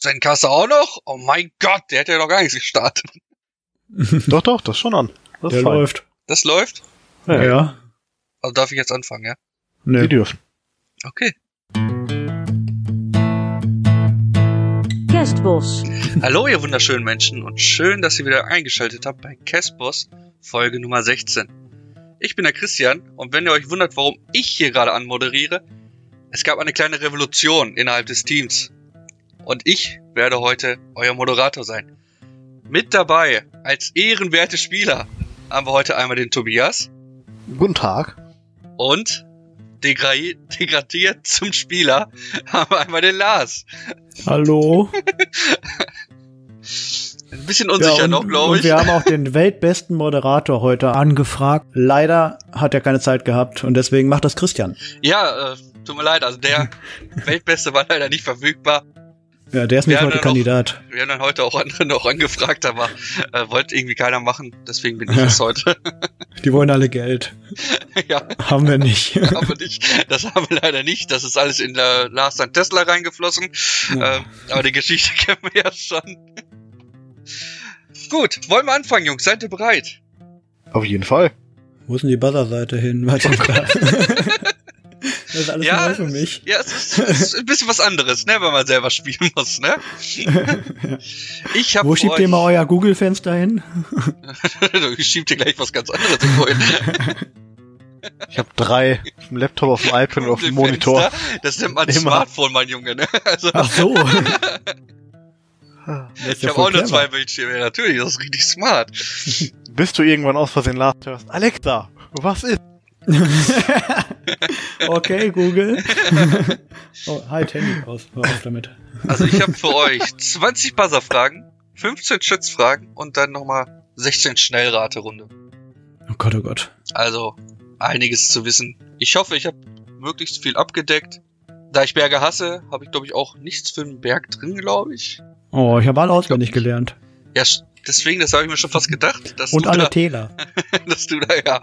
Sein Kasse auch noch? Oh mein Gott, der hat ja noch gar nichts gestartet. doch, doch, das ist schon an. Das der läuft. Das läuft? Ja. ja. Also darf ich jetzt anfangen, ja? Nee. Die dürfen. Okay. Castboss. Hallo, ihr wunderschönen Menschen und schön, dass ihr wieder eingeschaltet habt bei Castboss, Folge Nummer 16. Ich bin der Christian und wenn ihr euch wundert, warum ich hier gerade anmoderiere, es gab eine kleine Revolution innerhalb des Teams. Und ich werde heute euer Moderator sein. Mit dabei, als ehrenwerte Spieler, haben wir heute einmal den Tobias. Guten Tag. Und degradiert zum Spieler haben wir einmal den Lars. Hallo. Ein bisschen unsicher ja, noch, glaube ich. Und wir haben auch den weltbesten Moderator heute angefragt. Leider hat er keine Zeit gehabt und deswegen macht das Christian. Ja, äh, tut mir leid, also der Weltbeste war leider nicht verfügbar. Ja, der ist nicht heute Kandidat. Auch, wir haben dann heute auch andere noch angefragt, aber äh, wollte irgendwie keiner machen, deswegen bin ich es heute. Die wollen alle Geld. ja. Haben wir nicht. haben wir nicht. Das haben wir leider nicht. Das ist alles in der Lars an Tesla reingeflossen. Ja. Ähm, aber die Geschichte kennen wir ja schon. Gut, wollen wir anfangen, Jungs? Seid ihr bereit? Auf jeden Fall. Wo ist denn die Buzzer-Seite hin? Das ist alles ja, neu für mich. Ja, es ist, es ist, ein bisschen was anderes, ne, wenn man selber spielen muss, ne? Ich hab Wo schiebt ihr mal euer Google-Fenster hin? ich schieb dir gleich was ganz anderes hin. Ich habe drei auf dem Laptop, auf dem iPad und auf dem Monitor. Das nennt man Immer. Smartphone, mein Junge, ne? Also Ach so. ich ja habe auch nur zwei Bildschirme, natürlich, das ist richtig smart. Bis du irgendwann aus Versehen last hörst, Alexa, was ist? okay, Google. oh, halt Handy aus. Hör auf damit. Also ich habe für euch 20 Buzzer-Fragen, 15 Schätzfragen und dann nochmal 16 Schnellraterunde. Oh Gott, oh Gott. Also einiges zu wissen. Ich hoffe, ich habe möglichst viel abgedeckt. Da ich Berge hasse, habe ich glaube ich auch nichts für den Berg drin, glaube ich. Oh, ich habe alle auswendig gelernt. Ja, deswegen, das habe ich mir schon fast gedacht. und alle da, Täler. dass du da, ja.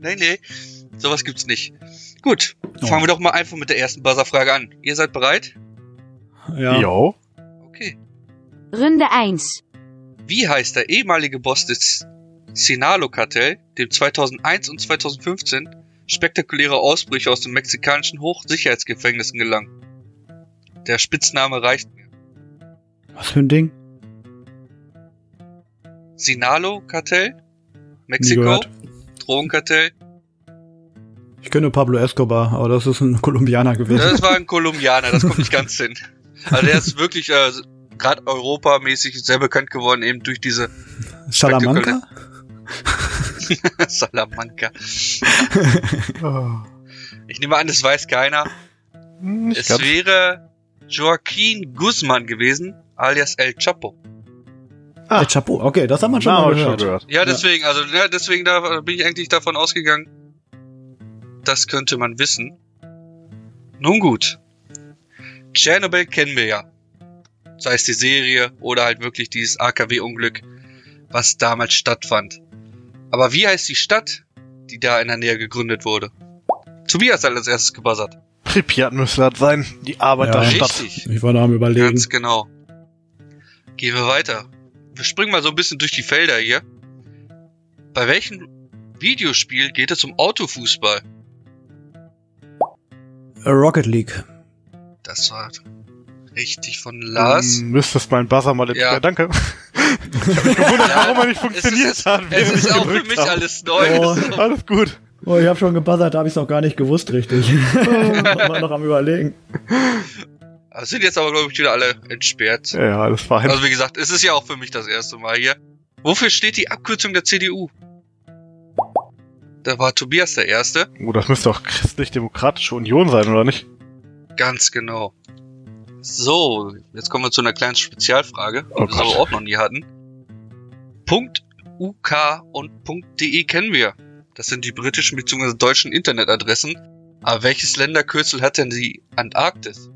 Nee, nee. Sowas gibt's nicht. Gut, oh. fangen wir doch mal einfach mit der ersten Buzzer-Frage an. Ihr seid bereit? Ja. Jo. Okay. Runde 1. Wie heißt der ehemalige Boss des Sinalo-Kartell, dem 2001 und 2015 spektakuläre Ausbrüche aus den mexikanischen Hochsicherheitsgefängnissen gelangen? Der Spitzname reicht mir. Was für ein Ding? Sinalo-Kartell? Mexiko? Drogenkartell? Ich kenne Pablo Escobar, aber das ist ein Kolumbianer gewesen. Das war ein Kolumbianer, das kommt nicht ganz hin. Also der ist wirklich äh, gerade europamäßig sehr bekannt geworden, eben durch diese Salamanca? Salamanca. ich nehme an, das weiß keiner. Hm, ich es glaub... wäre Joaquin Guzman gewesen, alias El Chapo. Ah. El Chapo, okay, das haben wir schon Na, mal gehört. Schon gehört. Ja, deswegen, also ja, deswegen da bin ich eigentlich davon ausgegangen, das könnte man wissen. Nun gut. Chernobyl kennen wir ja. Sei es die Serie oder halt wirklich dieses AKW-Unglück, was damals stattfand. Aber wie heißt die Stadt, die da in der Nähe gegründet wurde? Tobias hat als erstes gebuzzert. Pripyat müsste das sein, die Arbeiterstadt. Ja, richtig. Ich war da am überlegen. Ganz genau. Gehen wir weiter. Wir springen mal so ein bisschen durch die Felder hier. Bei welchem Videospiel geht es um Autofußball? Rocket League. Das war richtig von Lars. Du müsstest mein Buzzer mal ja. ja. danke. ich hab mich gewundert, ja, warum er nicht funktioniert es ist, hat. Es ist auch für mich haben. alles neu. Oh, alles gut. Oh, ich habe schon gebuzzert, da habe ich es noch gar nicht gewusst, richtig. war noch am überlegen. Also sind jetzt aber, glaube ich, wieder alle entsperrt. Ja, ja, alles fein. Also wie gesagt, es ist ja auch für mich das erste Mal hier. Wofür steht die Abkürzung der CDU? Da war Tobias der Erste. Oh, das müsste auch Christlich-Demokratische Union sein, oder nicht? Ganz genau. So, jetzt kommen wir zu einer kleinen Spezialfrage, die oh wir aber auch noch nie hatten. Punkt .uk und .de kennen wir. Das sind die britischen bzw. deutschen Internetadressen. Aber welches Länderkürzel hat denn die Antarktis?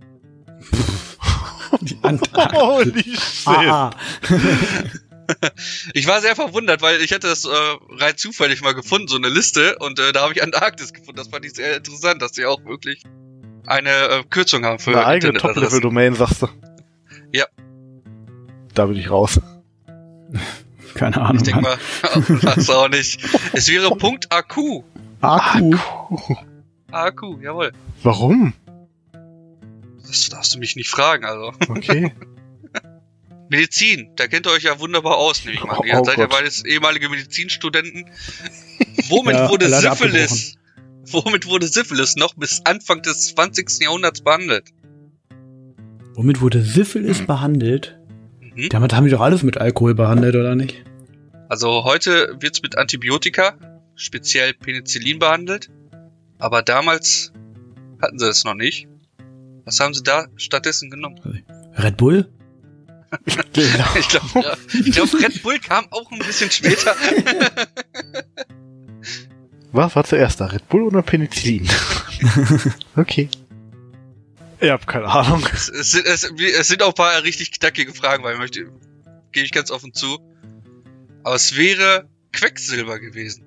Die Antarktis. Holy shit. Ah, ah. ich war sehr verwundert, weil ich hatte das äh, rein zufällig mal gefunden, so eine Liste, und äh, da habe ich Antarktis gefunden. Das fand ich sehr interessant, dass sie auch wirklich eine äh, Kürzung haben für eine eigene Top-Level-Domain, sagst du. Da bin ich raus. Keine Ahnung. Ich denke mal, das auch nicht. Es wäre Punkt Akku. Akku. Akku, jawohl. Warum? Das darfst du mich nicht fragen, also. Okay. Medizin, da kennt ihr euch ja wunderbar aus, nehme ich mal. Oh, Ihr oh seid ja Gott. beides ehemalige Medizinstudenten. Womit Ja, wurde Syphilis? Womit wurde Syphilis noch bis Anfang des 20. Jahrhunderts behandelt? Womit wurde Syphilis behandelt? Mhm. Damit haben die doch alles mit Alkohol behandelt, oder nicht? Also heute wird's mit Antibiotika, speziell Penicillin behandelt. Aber damals hatten sie es noch nicht. Was haben sie da stattdessen genommen? Red Bull? Genau. Ich glaube, ja, ich glaub, Red Bull kam auch ein bisschen später. Was war zuerst da? Red Bull oder Penicillin? okay. Ich hab keine Ahnung. es, es, sind, es, es sind auch ein paar richtig knackige Fragen, weil ich möchte, gebe ich ganz offen zu. Aber es wäre Quecksilber gewesen.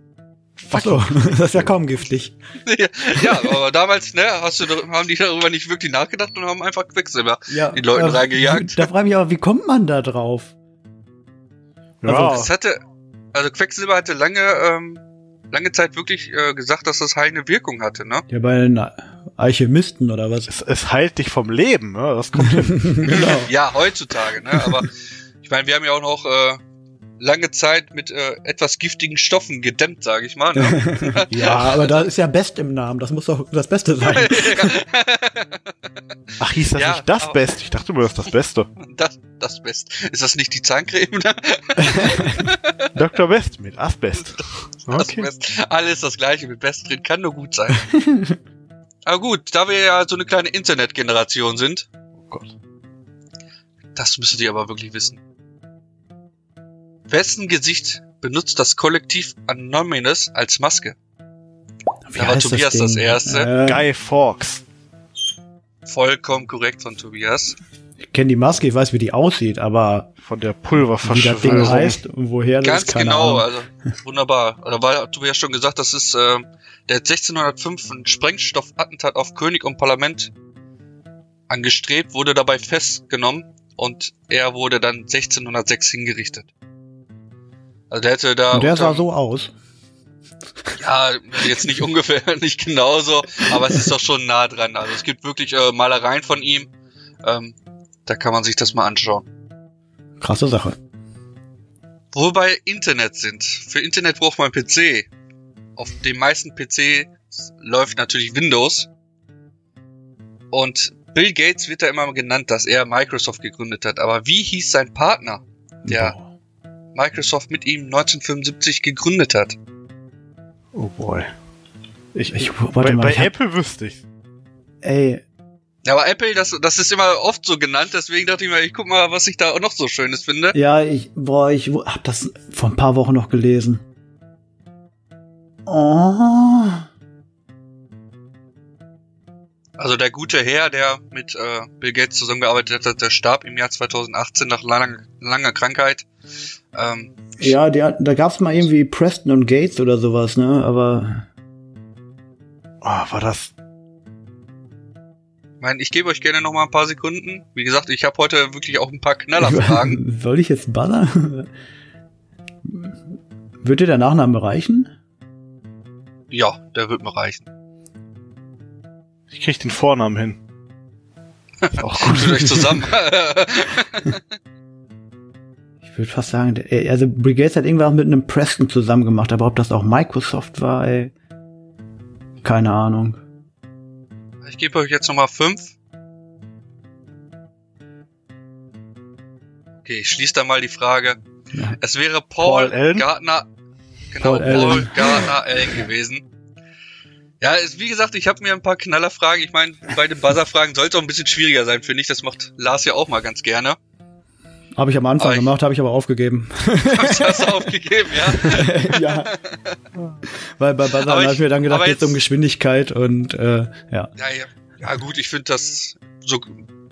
Achso, das ist ja kaum giftig. ja, aber damals, ne, hast du, haben die darüber nicht wirklich nachgedacht und haben einfach Quecksilber. Ja, Den Leuten reingejagt. Da frage ich mich aber, wie kommt man da drauf? Ja. Es hatte, also Quecksilber hatte lange, ähm, lange Zeit wirklich äh, gesagt, dass das heilende Wirkung hatte, ne? Ja, bei den Alchemisten oder was? es, es heilt dich vom Leben, ne? Das kommt genau. Ja, heutzutage, ne? Aber ich meine, wir haben ja auch noch äh, lange Zeit mit äh, etwas giftigen Stoffen gedämmt, sage ich mal. Ne? Ja, aber da ist ja Best im Namen. Das muss doch das Beste sein. Ach, hieß das Ja, nicht das Beste? Ich dachte immer, das ist das Beste. das, das Best. Ist das nicht die Zahncreme? Ne? Dr. Best mit Asbest. Das Okay. Best. Alles das gleiche mit Best drin, kann nur gut sein. Aber gut, da wir ja so eine kleine Internetgeneration sind, Oh Gott. das müsstet ihr aber wirklich wissen. Wessen Gesicht benutzt das Kollektiv Anonymous als Maske? Wie Da war heißt Tobias das Ding? Erste. Äh, Guy Fawkes. Vollkommen korrekt von Tobias. Ich kenne die Maske, ich weiß, wie die aussieht, aber Von der wie das Ding Pulververschwörung. heißt und woher das Ganz ist, keine genau, Ahnung. also wunderbar. Da war Tobias schon gesagt, das ist äh, der hat 1605 ein Sprengstoffattentat auf König und Parlament angestrebt, wurde dabei festgenommen und er wurde dann 1606 hingerichtet. Also der hätte da Und der unter- sah so aus. ja jetzt nicht ungefähr nicht genauso, aber es ist doch schon nah dran. Also es gibt wirklich äh, Malereien von ihm. Ähm, da kann man sich das mal anschauen. Krasse Sache. Wo wir bei Internet sind. Für Internet braucht man PC. Auf den meisten PC läuft natürlich Windows. Und Bill Gates wird da immer genannt, dass er Microsoft gegründet hat. Aber wie hieß sein Partner, der. Microsoft mit ihm 1975 gegründet hat? Oh boy. Ich, Ich- warte bei, mal, bei ich hab- Apple wüsste ich. Ey, Ja, aber Apple, das, das ist immer oft so genannt. Deswegen dachte ich mir, ich guck mal, was ich da auch noch so Schönes finde. ja, ich, boah, ich hab das vor ein paar Wochen noch gelesen. Oh. Also der gute Herr, der mit äh, Bill Gates zusammengearbeitet hat, der starb im Jahr 2018 nach langer, langer Krankheit. Ähm, Ja, der, da gab's mal irgendwie Preston und Gates oder sowas, ne? Aber Oh, war das. Ich meine, ich gebe euch gerne noch mal ein paar Sekunden. Wie gesagt, ich habe heute wirklich auch ein paar Knallerfragen. Soll ich jetzt buzzern? Wird dir der Nachname reichen? ja, der wird mir reichen. Ich krieg den Vornamen hin. Auch gut. Tut euch zusammen. Ich würde fast sagen, der, also Bill Gates hat irgendwas mit einem Preston zusammen gemacht, aber ob das auch Microsoft war, ey. Keine Ahnung. ich gebe euch jetzt noch mal fünf. Okay, ich schließe da mal die Frage. Ja. Es wäre Paul, Paul? Gardner, genau, Paul Paul. Gardner Allen gewesen. Ja, es, wie gesagt, ich habe mir ein paar Knallerfragen. Ich meine, bei den Buzzer-Fragen sollte es auch ein bisschen schwieriger sein, finde ich. Das macht Lars ja auch mal ganz gerne. Habe ich am Anfang Aber gemacht, habe ich aber aufgegeben. Hast du aufgegeben, ja. ja. Weil bei Buzzern habe ich mir dann gedacht, aber geht's um jetzt- Geschwindigkeit und äh, ja. Ja, ja. gut, ich finde das so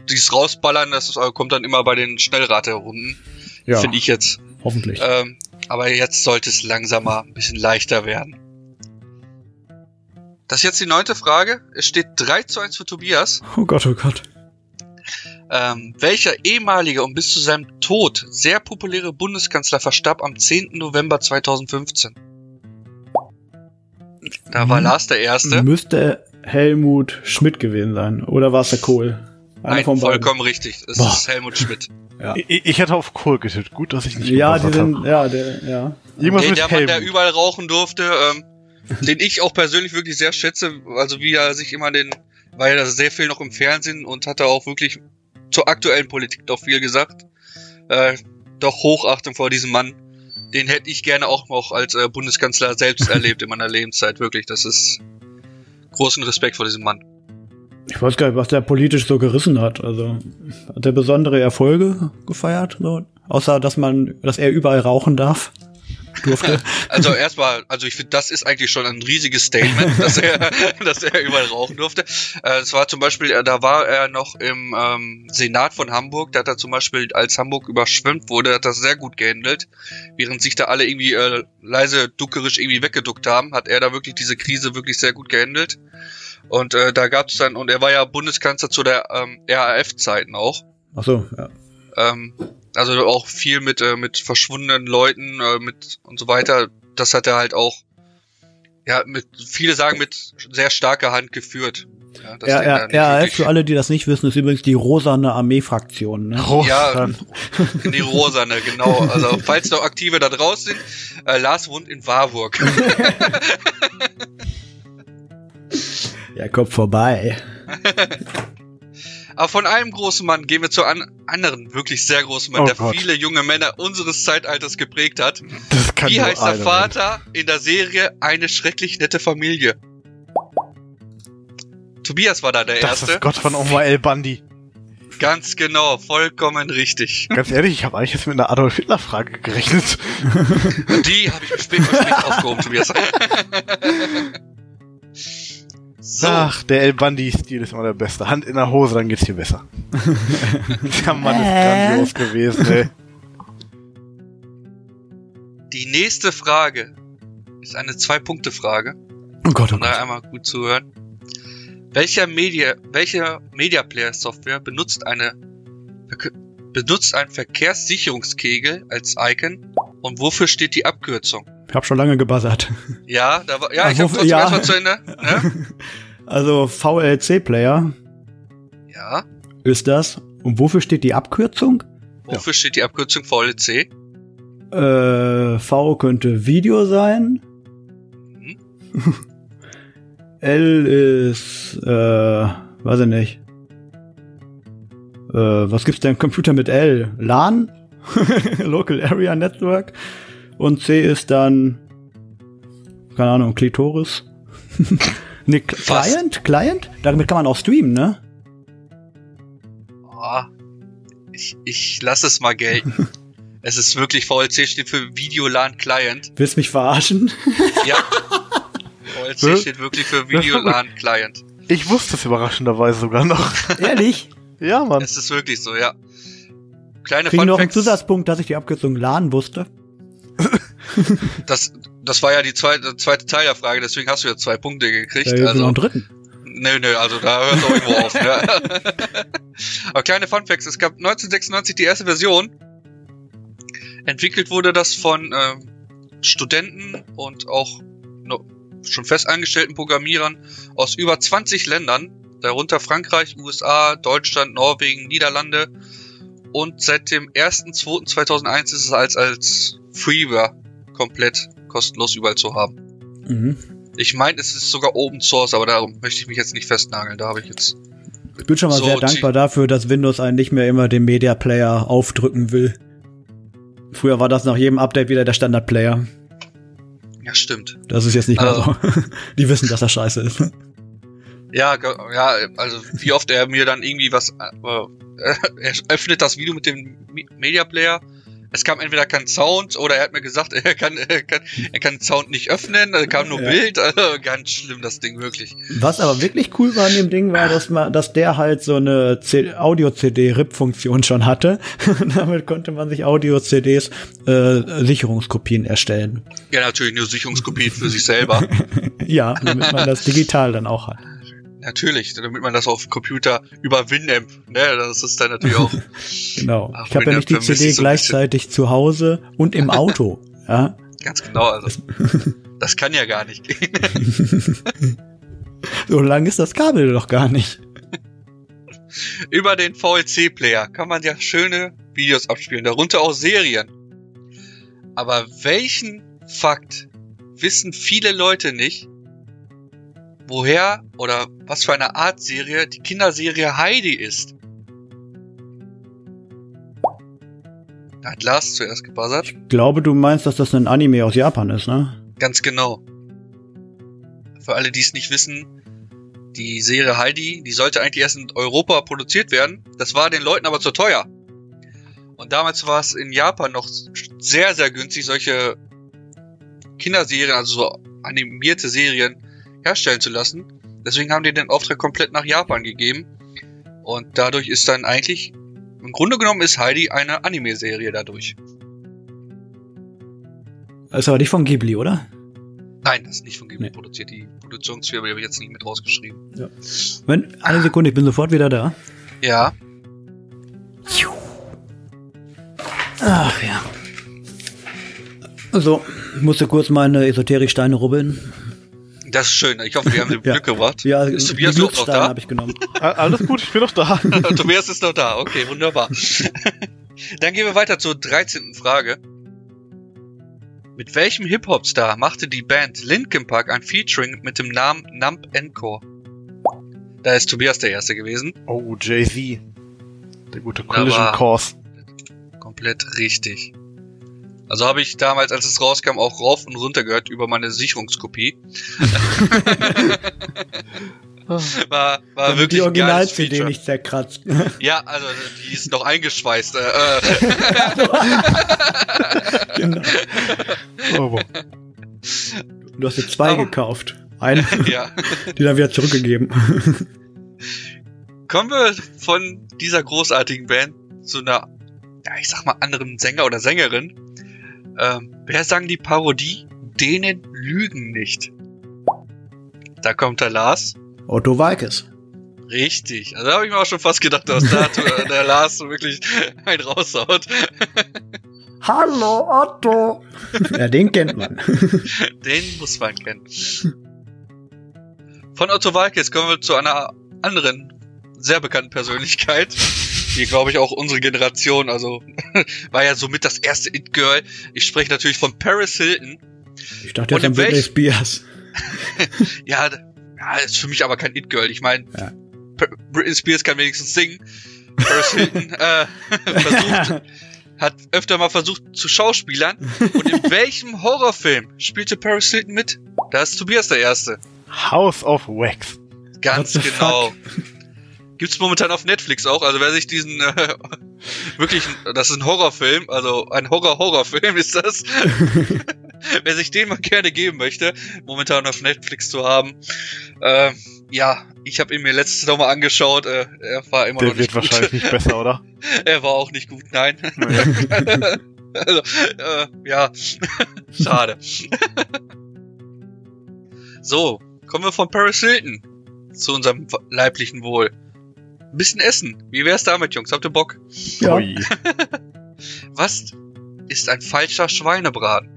dieses rausballern, das äh, kommt dann immer bei den Schnellraterunden, Ja, finde ich jetzt. hoffentlich. Ähm, aber jetzt sollte es langsam mal ein bisschen leichter werden. Das ist jetzt die neunte Frage. Es steht 3 zu 1 für Tobias. Oh Gott, oh Gott. Ähm, welcher ehemalige und bis zu seinem Tod sehr populäre Bundeskanzler verstarb am 10. November 2015? Da war Hm. Lars der Erste. Müsste Helmut Schmidt gewesen sein. Oder war es der Kohl? Einer Nein, von beiden. vollkommen richtig. Es Boah. ist Helmut Schmidt. Ja, Ich, ich hätte auf Kohl getippt. Gut, dass ich nicht ja die gebuzzert sind, hab. ja, der, ja. Irgendwas Der, mit der Mann, der Helmut. überall rauchen durfte, ähm, den ich auch persönlich wirklich sehr schätze, also wie er sich immer den, war ja da sehr viel noch im Fernsehen und hatte auch wirklich zur aktuellen Politik doch viel gesagt. Äh, doch Hochachtung vor diesem Mann. Den hätte ich gerne auch noch als äh, Bundeskanzler selbst erlebt in meiner Lebenszeit, wirklich. Das ist großen Respekt vor diesem Mann. Ich weiß gar nicht, was der politisch so gerissen hat. Also hat er besondere Erfolge gefeiert? So? Außer dass man, dass er überall rauchen darf. Durfte. Also erstmal, also ich finde, das ist eigentlich schon ein riesiges Statement, dass er, dass er überall rauchen durfte. Äh, Es war zum Beispiel, äh, da war er noch im ähm, Senat von Hamburg, da hat er zum Beispiel, als Hamburg überschwemmt wurde, hat das sehr gut gehandelt. Während sich da alle irgendwie äh, leise duckerisch irgendwie weggeduckt haben, hat er da wirklich diese Krise wirklich sehr gut gehandelt. Und äh, da gab es dann, und er war ja Bundeskanzler zu der ähm, RAF-Zeiten auch. Ach so, ja. Ähm, also auch viel mit, äh, mit verschwundenen Leuten, äh, mit und so weiter. Das hat er halt auch, ja, mit, viele sagen, mit sehr starker Hand geführt. Ja, das Ja, ja, wirklich- für alle, die das nicht wissen, ist übrigens die rosane Armee-Fraktion. Ne? Ja, Die Rosane, genau. Also, falls noch Aktive da draußen sind, äh, Lars wohnt in Warburg. Ja, kommt vorbei. Aber von einem großen Mann gehen wir zu einem anderen, wirklich sehr großen Mann, Oh der Gott. viele junge Männer unseres Zeitalters geprägt hat. das kann Wie heißt der Vater in der Serie Eine schrecklich nette Familie? Tobias war da der. Das Erste. ist Gott von Oma El Bandi. Ganz genau, vollkommen richtig. Ganz ehrlich, ich habe eigentlich jetzt mit einer Adolf Hitler Frage gerechnet. Die habe ich mir spät spät aufgehoben, Tobias. so, Ach, der El Bandi-Stil ist immer der beste. Hand in der Hose, dann geht's dir besser. der Mann ist grandios gewesen, ey. die nächste Frage ist eine Zwei-Punkte-Frage. Oh Gott, oh daher Gott. einmal gut zuhören. Welcher Media, welche Media Player Software benutzt eine benutzt einen Verkehrssicherungskegel als Icon und wofür steht die Abkürzung? Ich hab schon lange gebuzzert. Ja, da war, ja, ich habe trotzdem ja. erstmal zu Ende. Ne? Also VLC-Player Ja, ist das. Und wofür steht die Abkürzung? wofür steht die Abkürzung VLC? Äh, V könnte Video sein. Mhm. L ist, äh, weiß ich nicht. Äh, was gibt's denn Computer mit L? LAN? Local Area Network. Und C ist dann, keine Ahnung, Klitoris. ne, Cl- Fast. Client? Client? Damit kann man auch streamen, ne? Oh, ich, ich lasse es mal gelten. es ist wirklich VLC steht für Videolan Client. Willst mich verarschen? Ja. VLC steht wirklich für Videolan Client. Ich wusste es überraschenderweise sogar noch. Ehrlich? Ja, Mann. Es ist wirklich so, ja. Kleine Kriegen noch einen. Zusatzpunkt, dass ich die Abkürzung LAN wusste? Das, das war ja die zweite, zweite Teil der Frage, deswegen hast du ja zwei Punkte gekriegt. Ja, also, noch einen dritten. nö, nö, also da hört es irgendwo auf. Ne? Aber kleine Funfacts, es gab 1996 die erste Version. Entwickelt wurde das von ähm, Studenten und auch no, schon festangestellten Programmierern aus über 20 Ländern, darunter Frankreich, USA, Deutschland, Norwegen, Niederlande. Und seit dem 1.2.2001 ist es als, als Freeware komplett kostenlos überall zu haben. Mhm. Ich meine, es ist sogar Open Source, aber darum möchte ich mich jetzt nicht festnageln. Da habe ich jetzt. Ich bin schon mal So, sehr dankbar dafür, dass Windows einen nicht mehr immer den Media Player aufdrücken will. Früher war das nach jedem Update wieder der Standard Player. Ja, stimmt. Das ist jetzt nicht mehr Also. so. Die wissen, dass das scheiße ist. Ja, ja, also wie oft er mir dann irgendwie was. Äh, er öffnet das Video mit dem Me- Media Player. Es kam entweder kein Sound oder er hat mir gesagt, er kann, er kann, er kann Sound nicht öffnen, da kam nur Ja. Bild. Also ganz schlimm, das Ding wirklich. Was aber wirklich cool war an dem Ding, war, dass, man, dass der halt so eine Audio-CD-RIP-Funktion schon hatte. Damit konnte man sich Audio-CDs äh, Sicherungskopien erstellen. Ja, natürlich nur Sicherungskopien für sich selber. Ja, damit man das digital dann auch hat. Natürlich, damit man das auf dem Computer über Winamp, ne, das ist dann natürlich auch. Genau. Ich habe ja nicht die CD so gleichzeitig zu Hause und im Auto. ja. Ganz genau, also. Das kann ja gar nicht gehen. So lang ist das Kabel doch gar nicht. Über den VLC-Player kann man ja schöne Videos abspielen, darunter auch Serien. Aber welchen Fakt wissen viele Leute nicht, woher oder was für eine Art Serie die Kinderserie Heidi ist? Da hat Lars zuerst gebuzzert. Ich glaube, du meinst, dass das ein Anime aus Japan ist, ne? Ganz genau. Für alle, die es nicht wissen, die Serie Heidi, die sollte eigentlich erst in Europa produziert werden. Das war den Leuten aber zu teuer. Und damals war es in Japan noch sehr, sehr günstig, solche Kinderserien, also so animierte Serien herstellen zu lassen. Deswegen haben die den Auftrag komplett nach Japan gegeben. Und dadurch ist dann eigentlich, im Grunde genommen ist Heidi eine Anime-Serie dadurch. Ist aber nicht von Ghibli, oder? Nein, das ist nicht von Ghibli Nee. produziert. Die Produktionsfirma habe ich jetzt nicht mit rausgeschrieben. Wenn, eine Sekunde, ich bin sofort wieder da. Ja, Ach ja. So, ich musste kurz meine Esoterik-Steine rubbeln. Das ist schön. Ich hoffe, wir haben dir Ja. Glück gebracht. Ja, Ist Tobias auch noch da? habe ich genommen. A- Alles gut, ich bin noch da. Tobias ist noch da. Okay, wunderbar. Dann gehen wir weiter zur 13. Frage. Mit welchem Hip-Hop-Star machte die Band Linkin Park ein Featuring mit dem Namen Nump Encore? Da ist Tobias der Erste gewesen. Oh, Jay-Z. Der gute. Collision Course. Komplett richtig. Also habe ich damals, als es rauskam, auch rauf und runter gehört über meine Sicherungskopie. War, war Damit wirklich die Original-CD nicht zerkratzt. Ja, also die ist noch eingeschweißt. Äh, äh, genau. Oh, wow. Du hast dir zwei Aber- gekauft. Eine, ja. die dann wieder zurückgegeben. Kommen wir von dieser großartigen Band zu einer, ja, ich sag mal, anderen Sänger oder Sängerin. Ähm, wer sang die Parodie? Denen lügen nicht. Da kommt der Lars. Otto Walkes. Richtig. Also da habe ich mir auch schon fast gedacht, dass da äh, der Lars so wirklich einen raushaut. Hallo Otto. ja, den kennt man. Den muss man kennen. Von Otto Walkes kommen wir zu einer anderen, sehr bekannten Persönlichkeit. Die, glaube ich, auch unsere Generation, also war ja somit das erste It-Girl. Ich spreche natürlich von Paris Hilton. Ich dachte in Britney Spears. Ja, ja, ist für mich aber kein It-Girl. Ich meine, Ja. Britney Spears kann wenigstens singen. Paris Hilton äh, versucht, hat öfter mal versucht zu schauspielern. Und in welchem Horrorfilm spielte Paris Hilton mit? Da ist Tobias der Erste. House of Wax. Ganz genau. Gibt's momentan auf Netflix auch. Also wer sich diesen äh, wirklich, das ist ein Horrorfilm, also ein Horror-Horrorfilm ist das. wer sich den mal gerne geben möchte, momentan auf Netflix zu haben. Äh, ja, ich habe ihn mir letztes noch mal angeschaut. Äh, er war immer Der noch wird nicht gut. wahrscheinlich nicht besser, oder? er war auch nicht gut, nein. Naja. also, äh, ja, schade. so, kommen wir von Paris Hilton zu unserem leiblichen Wohl. Ein bisschen Essen. Wie wär's damit, Jungs? Habt ihr Bock? Ja. Was ist ein falscher Schweinebraten?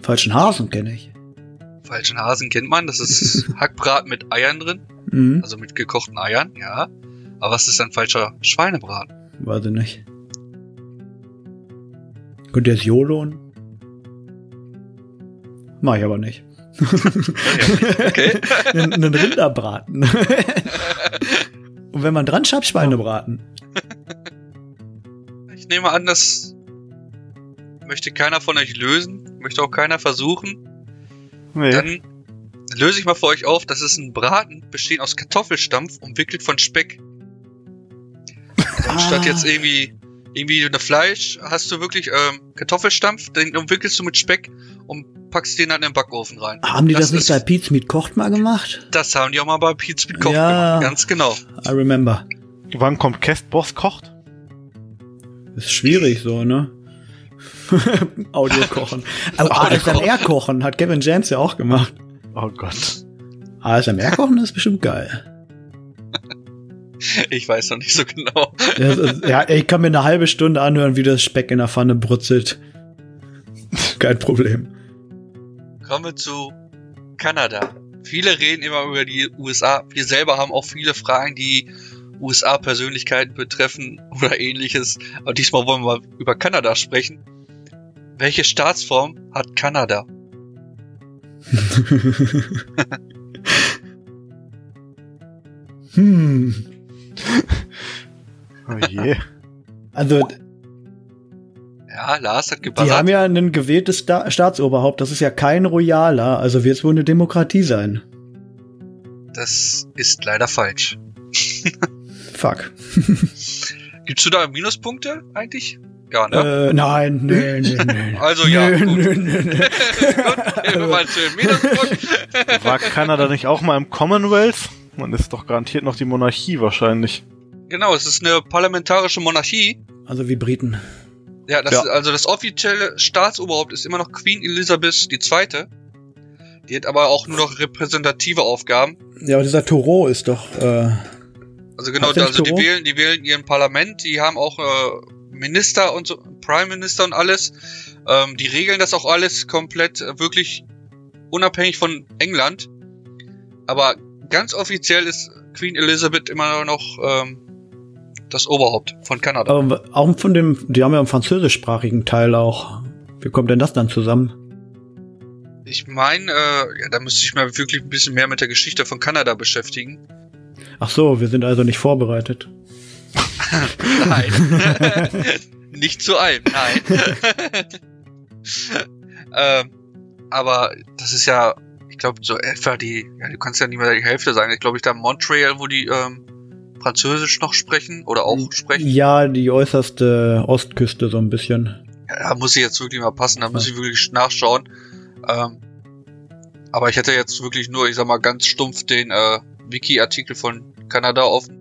Falschen Hasen kenne ich. Falschen Hasen kennt man. Das ist Hackbraten mit Eiern drin. Mhm. Also mit gekochten Eiern, ja. Aber was ist ein falscher Schweinebraten? Weiß ich nicht. Könnt ihr es YOLOen? Mach ich aber nicht. Okay. Einen einen Rinderbraten. Und wenn man dran schreibt, Schweinebraten. Ich nehme an, das möchte keiner von euch lösen. Möchte auch keiner versuchen. Nee. Dann löse ich mal für euch auf. Das ist ein Braten, bestehend aus Kartoffelstampf, umwickelt von Speck. Also anstatt Ah. jetzt irgendwie irgendwie eine Fleisch, hast du wirklich ähm, Kartoffelstampf, den umwickelst du mit Speck und packst den dann in den Backofen rein. Haben die das, Das nicht ist- bei Pete's Meat Kocht mal gemacht? Das haben die auch mal bei Pizza mit Koch Ja. gemacht. Ganz genau. I remember. Wann kommt Castboss kocht? Ist schwierig so, ne? Audio kochen. Oh, ASMR kochen hat Kevin James ja auch gemacht. Oh Gott. ASMR kochen ist bestimmt geil. Ich weiß noch nicht so genau. Ist- ja, ich kann mir eine halbe Stunde anhören, wie das Speck in der Pfanne brutzelt. Kein Problem. Kommen wir zu Kanada. Viele reden immer über die USA. Wir selber haben auch viele Fragen, die USA-Persönlichkeiten betreffen oder ähnliches. Aber diesmal wollen wir mal über Kanada sprechen. Welche Staatsform hat Kanada? Hm. Oh je. Also, Ja, Lars hat die gebuzzert. haben ja ein gewähltes Sta Staatsoberhaupt. Das ist ja kein Royaler. Also wird es wohl eine Demokratie sein. Das ist leider falsch. Fuck. Gibst du da Minuspunkte eigentlich? Ja, ne? Äh, nein, nee, nee, nee. Also ja, Nö, gut. nö, nö, nö. Gut, nehmen wir mal schönen Minuspunkt. War Kanada nicht auch mal im Commonwealth? Man ist doch garantiert noch die Monarchie wahrscheinlich. genau, es ist eine parlamentarische Monarchie. Also wie Briten. Ja, das Ja. Ist, also das offizielle Staatsoberhaupt ist immer noch Queen Elizabeth II. Die hat aber auch nur noch repräsentative Aufgaben. Ja, aber dieser Thoreau ist doch. Äh, Also genau, also die wählen, die wählen ihren Parlament, die haben auch äh, Minister und so, Prime Minister und alles. Ähm, die regeln das auch alles komplett äh, wirklich unabhängig von England. Aber ganz offiziell ist Queen Elizabeth immer noch ähm, das Oberhaupt von Kanada. aber auch von dem. Die haben ja einen französischsprachigen Teil auch. Wie kommt denn das dann zusammen? Ich meine, äh, ja, da müsste ich mal wirklich ein bisschen mehr mit der Geschichte von Kanada beschäftigen. Ach so, wir sind also nicht vorbereitet. Nein. Nicht zu allem, nein. ähm, aber das ist ja, ich glaube, so etwa die, ja, du kannst ja nicht mehr die Hälfte sagen. Ich glaube, ich da Montreal, wo die ähm, Französisch noch sprechen oder auch sprechen. Ja, die äußerste Ostküste so ein bisschen. Ja, da muss ich jetzt wirklich mal passen, da muss ich wirklich nachschauen. Ähm, aber ich hätte jetzt wirklich nur, ich sag mal, ganz stumpf den äh, Wiki-Artikel von Kanada offen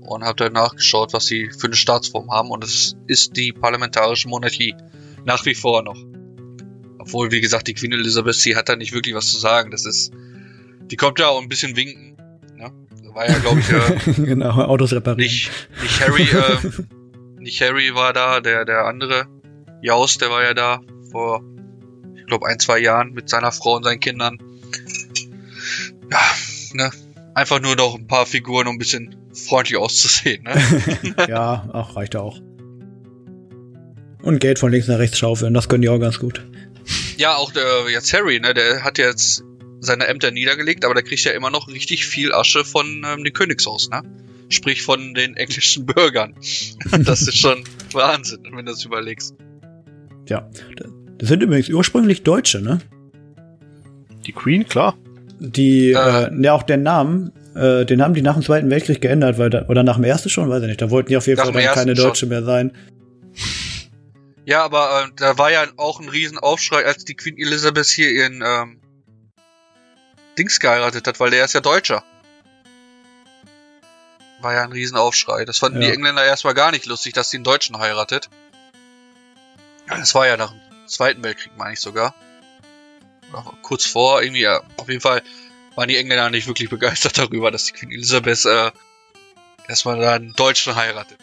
und habe dann nachgeschaut, was sie für eine Staatsform haben und es ist die parlamentarische Monarchie. Nach wie vor noch. Obwohl, wie gesagt, die Queen Elizabeth, sie hat da nicht wirklich was zu sagen. Das ist, die kommt ja auch ein bisschen winken. War ja, glaube ich, äh, genau, Autos reparieren. nicht, nicht Harry, äh, nicht Harry war da, der, der andere. Jaus, der war ja da vor, ich glaube, ein, zwei Jahren mit seiner Frau und seinen Kindern. Ja, ne? Einfach nur noch ein paar Figuren, um ein bisschen freundlich auszusehen, ne? ja, ach, reicht auch. Und Geld von links nach rechts schaufeln, das können die auch ganz gut. ja, auch der, jetzt Harry, ne? Der hat jetzt seine Ämter niedergelegt, aber der kriegt ja immer noch richtig viel Asche von ähm, dem Königshaus, ne? Sprich von den englischen Bürgern. das ist schon Wahnsinn, wenn du das überlegst. Ja. Das sind übrigens ursprünglich Deutsche, ne? Die Queen, klar. Die, Äh. äh, ja, auch den Namen, äh, den haben die nach dem Zweiten Weltkrieg geändert, weil da, oder nach dem Ersten schon, weiß ich nicht. Da wollten die auf jeden Nach Fall dann keine schon. Deutsche mehr sein. Ja, aber äh, da war ja auch ein Riesenaufschrei, als die Queen Elizabeth hier ihren ähm, Dings geheiratet hat, weil der ist ja Deutscher. War ja ein Riesenaufschrei. Das fanden Ja. die Engländer erstmal gar nicht lustig, dass sie einen Deutschen heiratet. Das war ja nach dem Zweiten Weltkrieg, meine ich sogar. Oder kurz vor, irgendwie, ja. Auf jeden Fall waren die Engländer nicht wirklich begeistert darüber, dass die Queen Elizabeth äh, erstmal da einen Deutschen heiratet.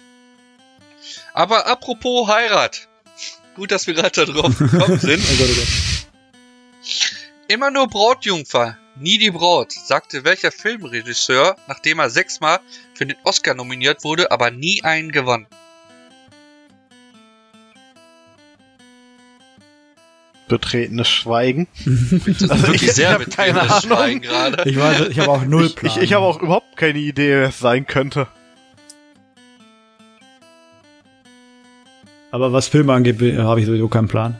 Aber apropos Heirat. Gut, dass wir gerade da drauf gekommen sind. Oh Gott, oh Gott. Immer nur Brautjungfer, nie die Braut, sagte welcher Filmregisseur, nachdem er sechsmal für den Oscar nominiert wurde, aber nie einen gewann. Betretenes Schweigen. Das ist Also wirklich ich- sehr ich betretenes Ahnung. Schweigen gerade. Ich weiß, ich habe auch null Ich, Plan. ich, ich habe auch überhaupt keine Idee, wer es sein könnte. Aber was Filme angeht, habe ich sowieso keinen Plan.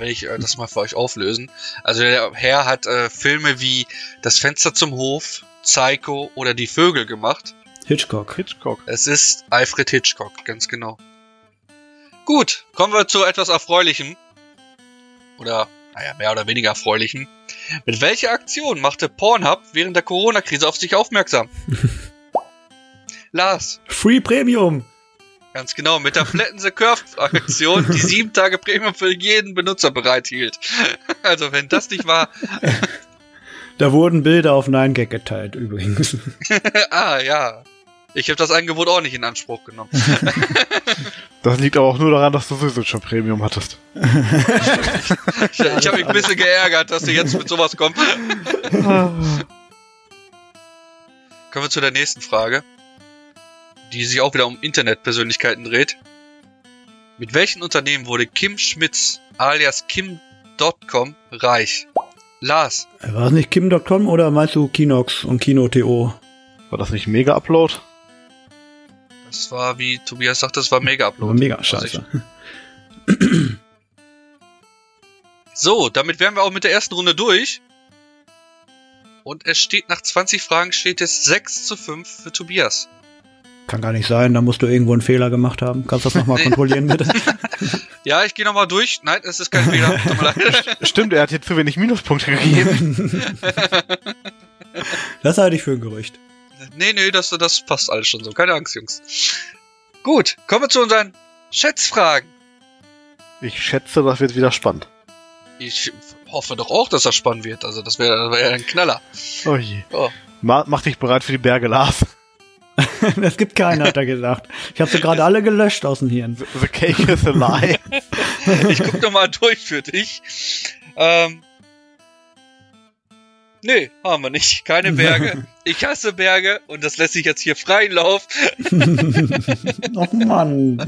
Werde ich äh, das mal für euch auflösen. Also der Herr hat äh, Filme wie Das Fenster zum Hof, Psycho oder Die Vögel gemacht. Hitchcock. Hitchcock. Es ist Alfred Hitchcock, ganz genau. Gut, kommen wir zu etwas Erfreulichem. Oder, naja, mehr oder weniger Erfreulichem. Mit welcher Aktion machte Pornhub während der Corona-Krise auf sich aufmerksam? Lars, Free Premium. Ganz genau, mit der Flatten the Curve-Aktion, die sieben Tage Premium für jeden Benutzer bereithielt. Also, wenn das nicht war, Da wurden Bilder auf 9gag geteilt, übrigens. ah, ja. Ich habe das Angebot auch nicht in Anspruch genommen. Das liegt aber auch nur daran, dass du sowieso schon Premium hattest. ich ich habe mich ein bisschen geärgert, dass du jetzt mit sowas kommst. Kommen wir zu der nächsten Frage, die sich auch wieder um Internetpersönlichkeiten dreht. Mit welchen Unternehmen wurde Kim Schmitz alias Kim.com reich? Lars, War es nicht Kim.com oder meinst du Kinox und Kino.to? War das nicht Mega Upload? das war, wie Tobias sagt, das war mega Upload. mega Also scheiße. So, damit wären wir auch mit der ersten Runde durch. Und es steht nach 20 Fragen steht es 6 zu 5 für Tobias. Kann gar nicht sein, da musst du irgendwo einen Fehler gemacht haben. Kannst du das nochmal kontrollieren, bitte? Ja, ich gehe nochmal durch. Nein, es ist kein Fehler. Stimmt, er hat hier zu wenig Minuspunkte gegeben. Das halte ich für ein Gerücht. Nee, nee, das, das passt alles schon so. Keine Angst, Jungs. Gut, kommen wir zu unseren Schätzfragen. Ich schätze, das wird wieder spannend. Ich hoffe doch auch, dass das spannend wird. Also, das wäre wär ein Knaller. Oh je. Oh. Ma mach dich bereit für die Berge, Lars. Das gibt keinen, hat er gesagt. Ich habe sie gerade alle gelöscht aus dem Hirn. The, the cake is a lie. Ich guck noch mal durch für dich. Ähm. Nee, haben wir nicht. Keine Berge. Ich hasse Berge und das lässt sich jetzt hier freien Lauf. Och Mann.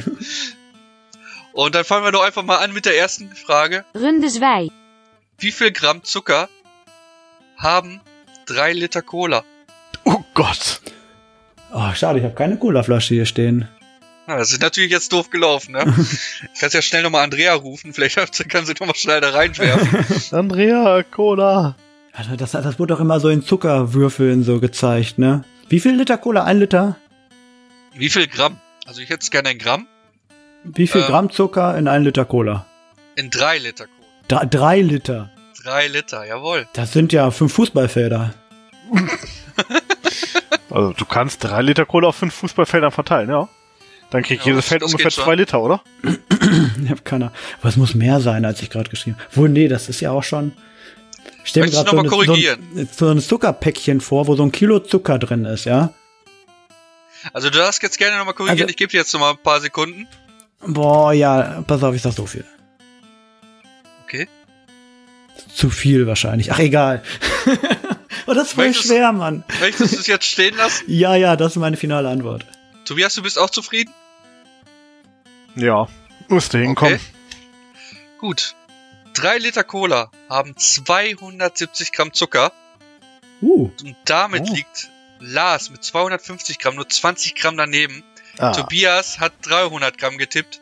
Und dann fangen wir doch einfach mal an mit der ersten Frage. Runde 2. Wie viel Gramm Zucker haben drei Liter Cola? Oh Gott. Oh, schade, ich habe keine Cola-Flasche hier stehen. Na, das ist natürlich jetzt doof gelaufen, ne? Kannst ja schnell nochmal Andrea rufen, vielleicht kann sie nochmal schnell da reinwerfen. Andrea, Cola. Also das, das wurde doch immer so in Zuckerwürfeln so gezeigt, ne? Wie viel Liter Cola? Ein Liter? Wie viel Gramm? Also ich hätte es gerne in Gramm. Wie viel Ähm. Gramm Zucker in ein Liter Cola? In drei Liter Cola. Dr drei Liter. Drei Liter, jawohl. Das sind ja fünf Fußballfelder. Also du kannst drei Liter Cola auf fünf Fußballfeldern verteilen, ja. Dann kriegt Ja, jedes Feld ungefähr zwei Liter, oder? Ich hab keine Aber es muss mehr sein, als ich gerade geschrieben habe. Wohl, nee, das ist ja auch schon. Ich stell mir gerade du so, noch mal eine- so, ein, so ein Zuckerpäckchen vor, wo so ein Kilo Zucker drin ist, ja? Also du darfst jetzt gerne nochmal korrigieren. Also- ich gebe dir jetzt nochmal ein paar Sekunden. Boah, ja, pass auf, ich sag so viel. Okay. Zu viel wahrscheinlich. Ach, egal. oh, das ist voll Möchtest- schwer, Mann. Möchtest du es jetzt stehen lassen? Ja, ja, das ist meine finale Antwort. Tobias, du bist auch zufrieden? Ja. Müsste hinkommen. Okay. Gut. Drei Liter Cola haben 270 Gramm Zucker Uh, und damit Oh. liegt Lars mit 250 Gramm nur 20 Gramm daneben. Ah. Tobias hat 300 Gramm getippt.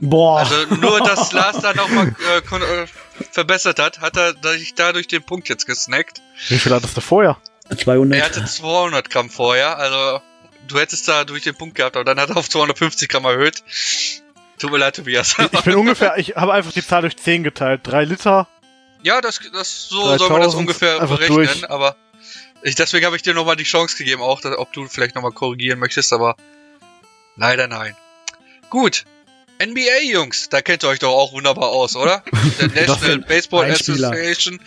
Boah. Also nur, dass Lars da nochmal äh, äh, verbessert hat, hat er sich dadurch den Punkt jetzt gesnackt. Wie viel hattest du vorher? 200. Er hatte 200 Gramm vorher, also du hättest da durch den Punkt gehabt, aber dann hat er auf 250 Gramm erhöht. Tut mir leid, Tobias. Ich bin ungefähr, ich habe einfach die Zahl durch 10 geteilt. Drei Liter. ja, das, das so soll man das 3000 ungefähr einfach berechnen, durch. aber ich, deswegen habe ich dir nochmal die Chance gegeben, auch dass, ob du vielleicht nochmal korrigieren möchtest, aber leider nein. Gut. NBA, Jungs, da kennt ihr euch doch auch wunderbar aus, oder? Der National Baseball. Association.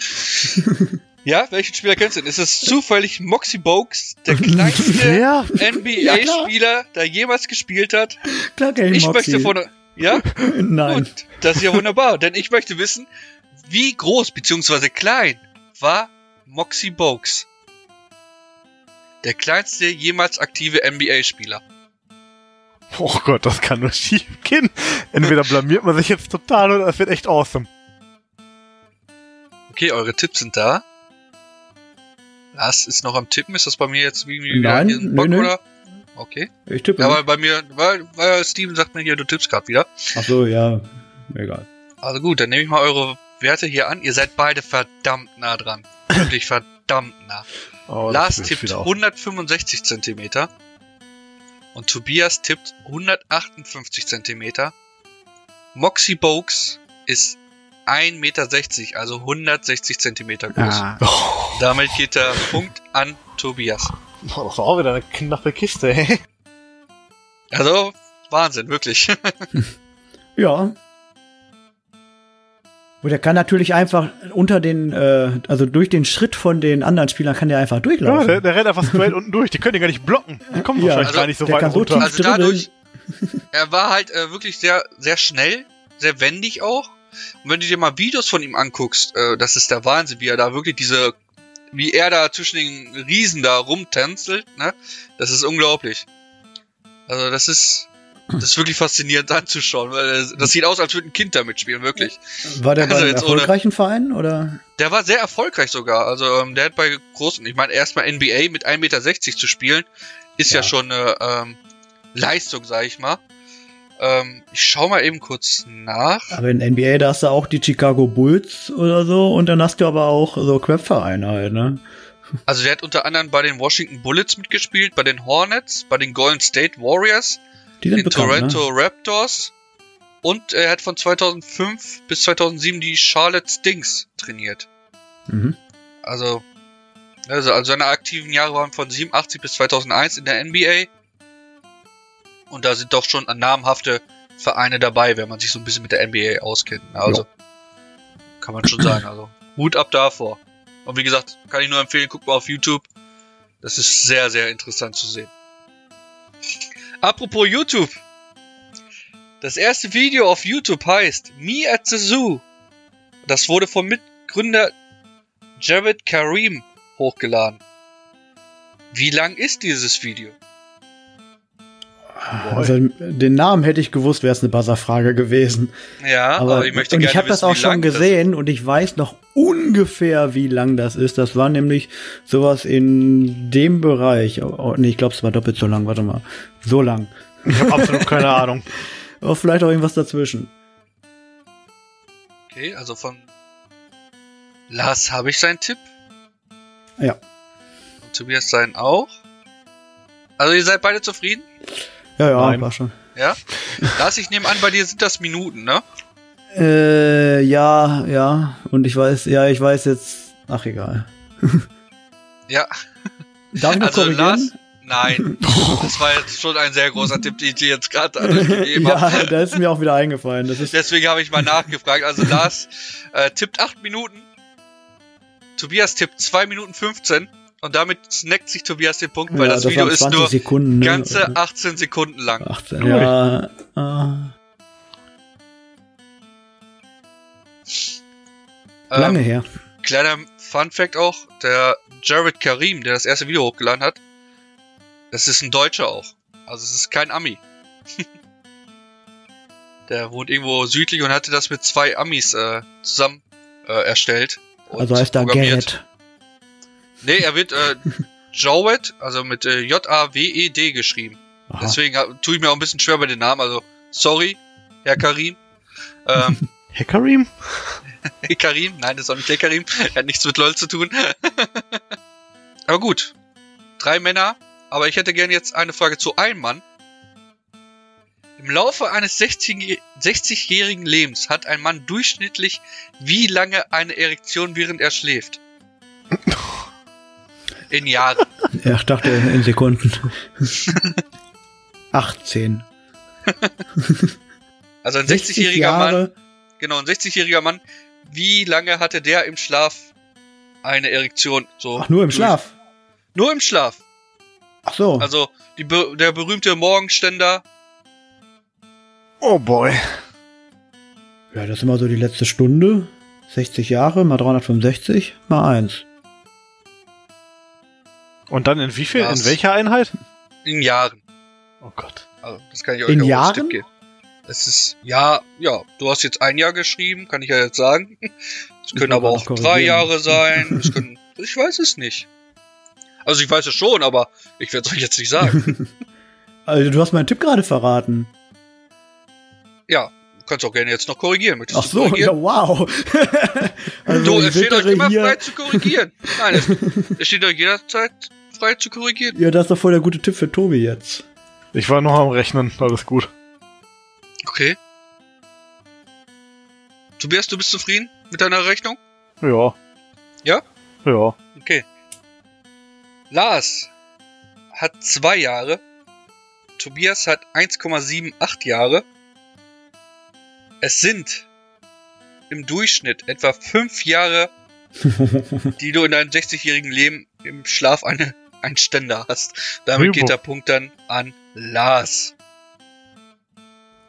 ja, welchen Spieler kennst du denn? Ist es zufällig Moxie Bogues, der kleinste Wer? NBA-Spieler, der jemals gespielt hat? Klar, kenn Ich Moxie. möchte von... Ja? Nein. Gut, das ist ja wunderbar, denn ich möchte wissen, wie groß bzw. klein war Moxie Bogues? Der kleinste jemals aktive NBA-Spieler. Oh Gott, das kann nur schief gehen. Entweder blamiert man sich jetzt total oder es wird echt awesome. Okay, eure Tipps sind da. Lars ist noch am Tippen. Ist das bei mir jetzt irgendwie Nein, wieder ein nö, Bock, nö. oder? Okay. Ich tippe. Ja, nicht. weil bei mir, weil, weil Steven sagt mir hier, du tippst gerade wieder. Ach so, ja. Egal. Also gut, dann nehme ich mal eure Werte hier an. Ihr seid beide verdammt nah dran. Wirklich verdammt nah. Oh, Lars tippt wieder auf. 165 Zentimeter und Tobias tippt 158 Zentimeter. Moxie Bogues ist 1,60 Meter, also 160 Zentimeter groß. Ah. Damit geht der Punkt an Tobias. Oh, das war auch wieder eine knappe Kiste, ey. Also, Wahnsinn, wirklich. Ja. Und er kann natürlich einfach unter den, äh, also durch den Schritt von den anderen Spielern kann der einfach Ja, durchlaufen. der, der rennt einfach straight unten durch. Die können den gar nicht blocken. Die kommen Ja, wahrscheinlich also gar nicht so der weit kann so runter. tief- Also dadurch, er war halt äh, wirklich sehr, sehr schnell, sehr wendig auch. Und wenn du dir mal Videos von ihm anguckst, äh, das ist der Wahnsinn, wie er da wirklich diese, wie er da zwischen den Riesen da rumtänzelt, ne? Das ist unglaublich. Also das ist, das ist wirklich faszinierend anzuschauen, weil das, sieht aus, als würde ein Kind da mitspielen, wirklich. War der bei Also einem jetzt ohne- erfolgreichen Verein oder? Der war sehr erfolgreich sogar. Also ähm, der hat bei großen, ich meine, erstmal NBA mit 1,60 Meter zu spielen, ist ja, Ja. schon eine ähm, Leistung, sag ich mal. Ähm, ich schau mal eben kurz nach. Aber in NBA, da hast du auch die Chicago Bulls oder so und dann hast du aber auch so Crap-Vereine halt, ne? Also der hat unter anderem bei den Washington Bullets mitgespielt, bei den Hornets, bei den Golden State Warriors, Die sind bekannt, Toronto Raptors und er hat von 2005 bis 2007 die Charlotte Stings trainiert. ne? Mhm. Also, also, also seine aktiven Jahre waren von 87 bis 2001 in der NBA. Und da sind doch schon namhafte Vereine dabei, wenn man sich so ein bisschen mit der NBA auskennt. Also, kann man schon sagen. Also, Hut ab davor. Und wie gesagt, kann ich nur empfehlen, guckt mal auf YouTube. Das ist sehr, sehr interessant zu sehen. Apropos YouTube. Das erste Video auf YouTube heißt Me at the Zoo. Das wurde vom Mitgründer Jared Karim hochgeladen. Wie lang ist dieses Video? Also den Namen hätte ich gewusst, wäre es eine Buzzer-Frage gewesen. Ja, aber, Aber ich möchte und gerne ich habe das auch schon gesehen und ich weiß noch ungefähr, wie lang das ist. Das war nämlich sowas in dem Bereich. Oh, oh, nee, ich glaube, es war doppelt so lang. Warte mal, so lang. Ich habe absolut keine Ahnung. Aber vielleicht auch irgendwas dazwischen. Okay, also von Lars habe ich seinen Tipp. Ja. Und Tobias seinen auch. Also ihr seid beide zufrieden? Ja, ja, Nein. war schon. Ja? Lars, ich nehme an, bei dir sind das Minuten, ne? Äh, ja, ja. Und ich weiß, ja, ich weiß jetzt. Ach, egal. Ja. Darf ich noch Also korrigieren? Lars, nein. Das war jetzt schon ein sehr großer Tipp, den ich dir jetzt gerade gegeben ja, habe. da ist mir auch wieder eingefallen. Das ist Deswegen habe ich mal nachgefragt. Also Lars äh, tippt 8 Minuten. Tobias tippt 2 Minuten 15. Und damit snackt sich Tobias den Punkt, weil ja, das, Video waren ist 20 nur Sekunden, ne? ganze 18 Sekunden lang. 18. Ja, äh, lange Ähm, her. Kleiner Fun Fact auch, der Jared Karim, der das erste Video hochgeladen hat, das ist ein Deutscher auch. Also es ist kein Ami. der wohnt irgendwo südlich und hatte das mit zwei Amis äh, zusammen äh, erstellt. und Also heißt da programmiert. Nee, er wird äh, Jowed, also mit äh, J-A-W-E-D geschrieben. Aha. Deswegen äh, tue ich mir auch ein bisschen schwer bei den Namen. Also, sorry, Herr Karim. Ähm, Hey Karim? hey Karim, nein, das ist auch nicht der Karim. Er hat nichts mit LOL zu tun. aber gut. Drei Männer, aber ich hätte gerne jetzt eine Frage zu einem Mann. Im Laufe eines 60 60-jährigen Lebens hat ein Mann durchschnittlich wie lange eine Erektion, während er schläft? In Jahren. Ja, ich dachte in Sekunden. 18. Also ein 60 60-jähriger Mann, Jahre. genau, ein 60-jähriger Mann, wie lange hatte der im Schlaf eine Erektion? So Ach, nur im durch- Schlaf. Nur im Schlaf. Ach so. Also die, der berühmte Morgenständer. Oh boy. ja, das ist immer so die letzte Stunde. 60 Jahre mal 365 mal 1. Und dann in wie viel? Was? In welcher Einheit? In Jahren. Oh Gott. Also, das kann ich euch In auch Jahren? Tipp geben. Es ist, ja, ja, du hast jetzt ein Jahr geschrieben, kann ich ja jetzt sagen. Es können aber auch drei. Jahre sein. Es können, ich weiß es nicht. Also ich weiß es schon, aber ich werde es euch jetzt nicht sagen. Also du hast meinen Tipp gerade verraten. ja, du kannst auch gerne jetzt noch korrigieren. Möchtest Ach du so, korrigieren? ja, wow. also du, es steht euch immer hier, frei zu korrigieren. Nein, es, es steht euch jederzeit frei zu korrigieren. Ja, das ist doch voll der gute Tipp für Tobi jetzt. Ich war noch am Rechnen. Alles gut. Okay. Tobias, du bist zufrieden mit deiner Rechnung? Ja. Ja? Ja. Okay. Lars hat zwei Jahre. Tobias hat 1,78 Jahre. Es sind im Durchschnitt etwa fünf Jahre, die du in deinem 60-jährigen Leben im Schlaf eine, einen Ständer hast. Damit Rübo. geht der Punkt dann an Lars.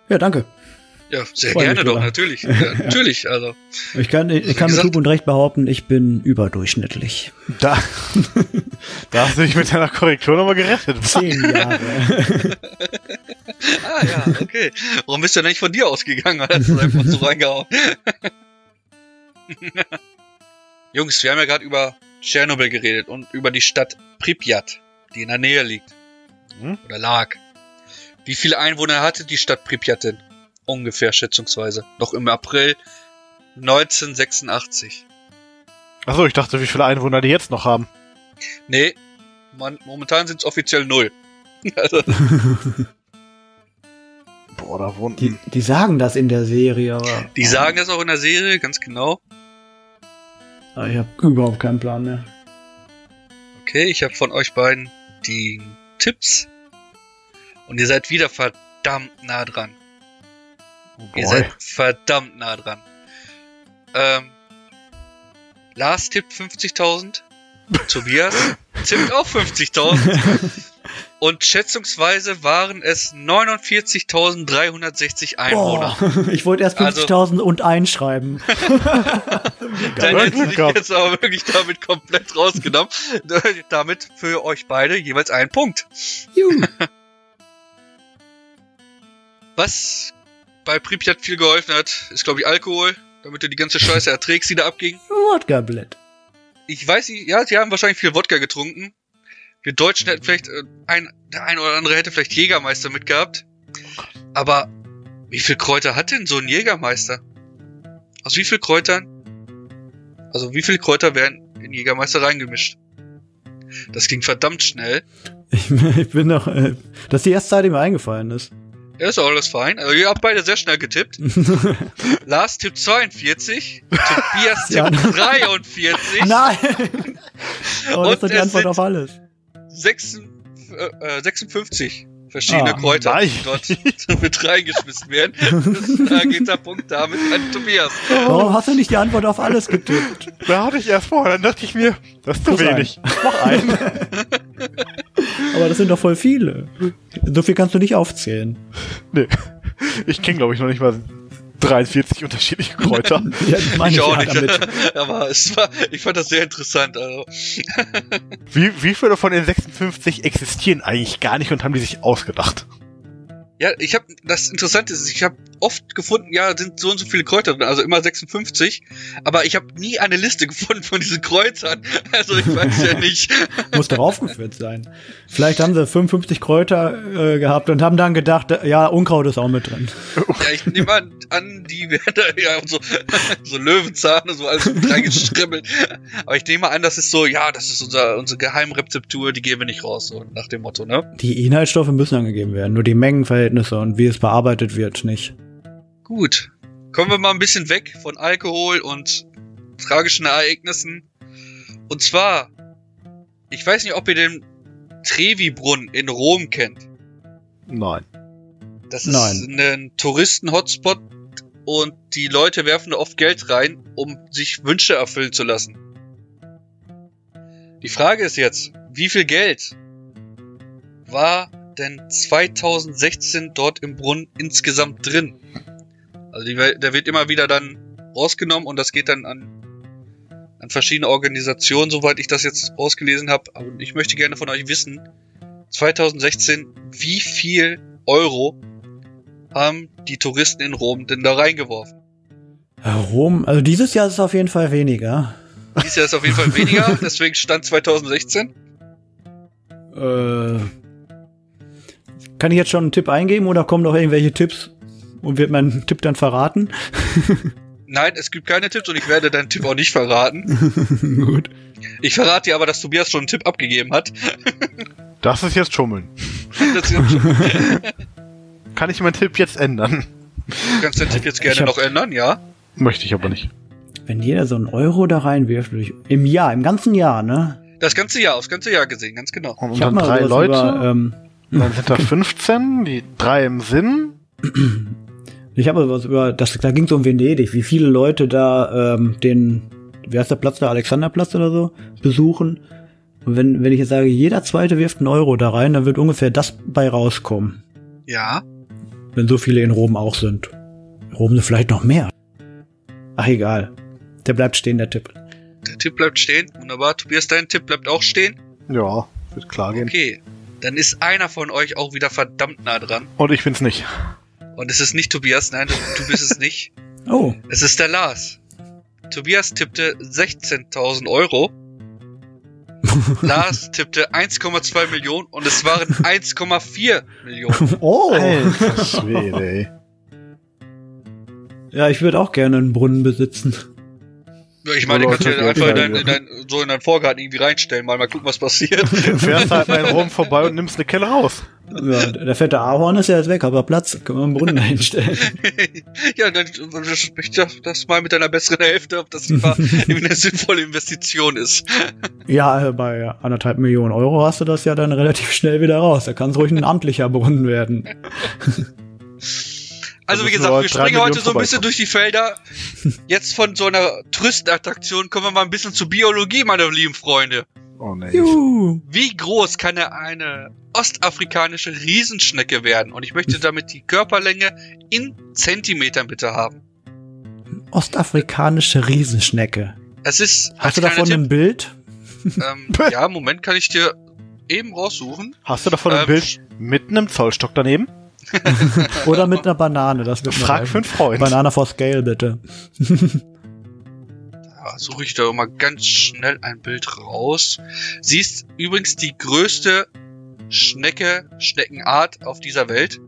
Ja, danke. Ja, sehr Freu mich gerne doch, natürlich. Ja, natürlich, also. Ich kann, ich kann mit gesagt- Fug und Recht behaupten, ich bin überdurchschnittlich. Da, da hast du dich mit deiner Korrektur nochmal gerettet. Zehn Jahre. Ah ja, okay. Warum bist du denn nicht von dir ausgegangen? Hast du einfach so reingehauen? Jungs, wir haben ja gerade über Tschernobyl geredet und über die Stadt Pripyat, die in der Nähe liegt. Hm? Oder lag. Wie viele Einwohner hatte die Stadt Pripyat denn? Ungefähr schätzungsweise. Noch im April 1986. Achso, ich dachte, wie viele Einwohner die jetzt noch haben. Nee, man, momentan sind es offiziell null. Also, Boah, da wohnen. Die, die sagen das in der Serie, aber die sagen das auch in der Serie, ganz genau. Aber ich habe überhaupt keinen Plan mehr. Okay, ich habe von euch beiden die Tipps. Und ihr seid wieder verdammt nah dran. Oh Ihr seid verdammt nah dran. Ähm, Lars tippt 50.000. Tobias tippt auch 50.000. Und schätzungsweise waren es 49.360 Einwohner. Boah, ich wollte erst Also- 50.000 und einschreiben. Dann hätte ich jetzt aber wirklich damit komplett rausgenommen. damit für euch beide jeweils einen Punkt. Juhu. Was bei Pripyat viel geholfen hat, ist glaube ich Alkohol, damit du die ganze Scheiße erträgst, die da abging. Wodka Blatt. Ich weiß nicht, ja, sie haben wahrscheinlich viel Wodka getrunken. Wir Deutschen hätten vielleicht, äh, ein, der ein oder andere hätte vielleicht Jägermeister mitgehabt. Aber wie viel Kräuter hat denn so ein Jägermeister? Aus wie viel Kräutern? Also wie viel Kräuter werden in Jägermeister reingemischt? Das ging verdammt schnell. Ich, ich bin noch, äh, das ist die erste Zeit, die mir eingefallen ist. Ja, ist auch alles fein. Also ihr habt beide sehr schnell getippt. Lars tippt 42, Tobias tippt 43, Nein! Oh, das ist die Antwort auf alles. 6, äh, 56 verschiedene Ah, Kräuter, die nein. dort mit reingeschmissen werden. Da geht der Punkt damit an Tobias. Warum hast du nicht die Antwort auf alles getippt? Da hatte ich erst vor, dann dachte ich mir, das ist zu Plus ein. wenig. Noch ein. Aber das sind doch voll viele. So viel kannst du nicht aufzählen. nee. Ich kenne, glaube ich, noch nicht mal 43 unterschiedliche Kräuter. Ja, Ich auch ja nicht. damit. Aber es war, ich fand das sehr interessant. Also, Wie, wie viele von den 56 existieren eigentlich gar nicht und haben die sich ausgedacht? ja, ich habe das Interessante ist, ich habe oft gefunden, ja, sind so und so viele Kräuter drin, also immer 56, aber ich habe nie eine Liste gefunden von diesen Kräutern. Also ich weiß ja nicht. Muss doch aufgeführt sein. Vielleicht haben sie 55 Kräuter äh, gehabt und haben dann gedacht, äh, ja, Unkraut ist auch mit drin. Ja, ich nehme an, an, die werden da ja so, so Löwenzahn und so alles mit reingestribbelt. Aber ich nehme an, das ist so, ja, das ist unser, unsere Geheimrezeptur, die geben wir nicht raus, so nach dem Motto, ne? Die Inhaltsstoffe müssen angegeben werden, nur die Mengenverhältnisse und wie es bearbeitet wird nicht. Gut. Kommen wir mal ein bisschen weg von Alkohol und tragischen Ereignissen. Und zwar, ich weiß nicht, ob ihr den Trevi-Brunnen in Rom kennt. Nein. Das ist Nein. ein Touristen-Hotspot und die Leute werfen da oft Geld rein, um sich Wünsche erfüllen zu lassen. Die Frage ist jetzt, wie viel Geld war denn 2016 dort im Brunnen insgesamt drin? Also die, der wird immer wieder dann rausgenommen und das geht dann an, an verschiedene Organisationen, soweit ich das jetzt rausgelesen habe. Aber ich möchte gerne von euch wissen, 2016, wie viel Euro haben die Touristen in Rom denn da reingeworfen? Rom, also dieses Jahr ist es auf jeden Fall weniger. Dies Jahr ist auf jeden Fall weniger, deswegen stand 2016. Äh, kann ich jetzt schon einen Tipp eingeben oder kommen noch irgendwelche Tipps und wird mein Tipp dann verraten? Nein, es gibt keine Tipps und ich werde deinen Tipp auch nicht verraten. Gut. Ich verrate dir aber, dass Tobias schon einen Tipp abgegeben hat. Das ist jetzt Schummeln. Das ist schon- Kann ich meinen Tipp jetzt ändern? Du kannst den Tipp jetzt gerne hab- noch ändern, ja? Möchte ich aber nicht. Wenn jeder so einen Euro da reinwirft, im Jahr, im ganzen Jahr, ne? Das ganze Jahr, aufs ganze Jahr gesehen, ganz genau. Und Ich hab dann drei Leute, Über, ähm, dann sind da 15, die drei im Sinn. Ich habe was über, das, da ging es um Venedig, wie viele Leute da ähm, den, wie heißt der Platz da, Alexanderplatz oder so, besuchen. Und wenn, wenn ich jetzt sage, jeder zweite wirft einen Euro da rein, dann wird ungefähr das bei rauskommen. Ja. Wenn so viele in Rom auch sind. In Rom sind vielleicht noch mehr. Ach egal. Der bleibt stehen, der Tipp. Der Tipp bleibt stehen. Wunderbar. Tobias, dein Tipp bleibt auch stehen. Ja, wird klar gehen. Okay. Dann ist einer von euch auch wieder verdammt nah dran. Und ich bin's nicht. Und es ist nicht Tobias, nein, du, du bist es nicht. Oh, Es ist der Lars. Tobias tippte 16.000 Euro. Lars tippte 1,2 Millionen und es waren 1,4 Millionen. oh. Alter Schwede, ey. Ja, ich würde auch gerne einen Brunnen besitzen. Ich meine, kannst du Geld einfach in dein, in dein, so in deinen Vorgarten irgendwie reinstellen, mal, mal gucken, was passiert. Du fährst halt mal in Rom vorbei und nimmst eine Kelle raus. Ja, der fette Ahorn ist ja jetzt weg, aber Platz, können wir einen Brunnen hinstellen. ja, dann sprich doch das mal mit deiner besseren Hälfte, ob das eine sinnvolle Investition ist. ja, äh, bei anderthalb Millionen Euro hast du das ja dann relativ schnell wieder raus. Da kann es ruhig ein amtlicher Brunnen werden. Also wie gesagt, wir springen heute so ein bisschen durch die Felder. Jetzt von so einer Tröstenattraktion kommen wir mal ein bisschen zur Biologie, meine lieben Freunde. Oh nee. Juhu. Wie groß kann eine ostafrikanische Riesenschnecke werden? Und ich möchte damit die Körperlänge in Zentimetern bitte haben. Ostafrikanische Riesenschnecke. Es ist Hast du davon kleiner ein Bild? Tipp, ähm, ja, Moment, kann ich dir eben raussuchen. Hast du davon ein Ähm, Bild mit einem Zollstock daneben? Oder mit einer Banane? Das Frag für einen Freund. Banane for Scale, bitte. Da suche ich da mal ganz schnell ein Bild raus. Sie ist übrigens die größte Schnecke, Schneckenart auf dieser Welt.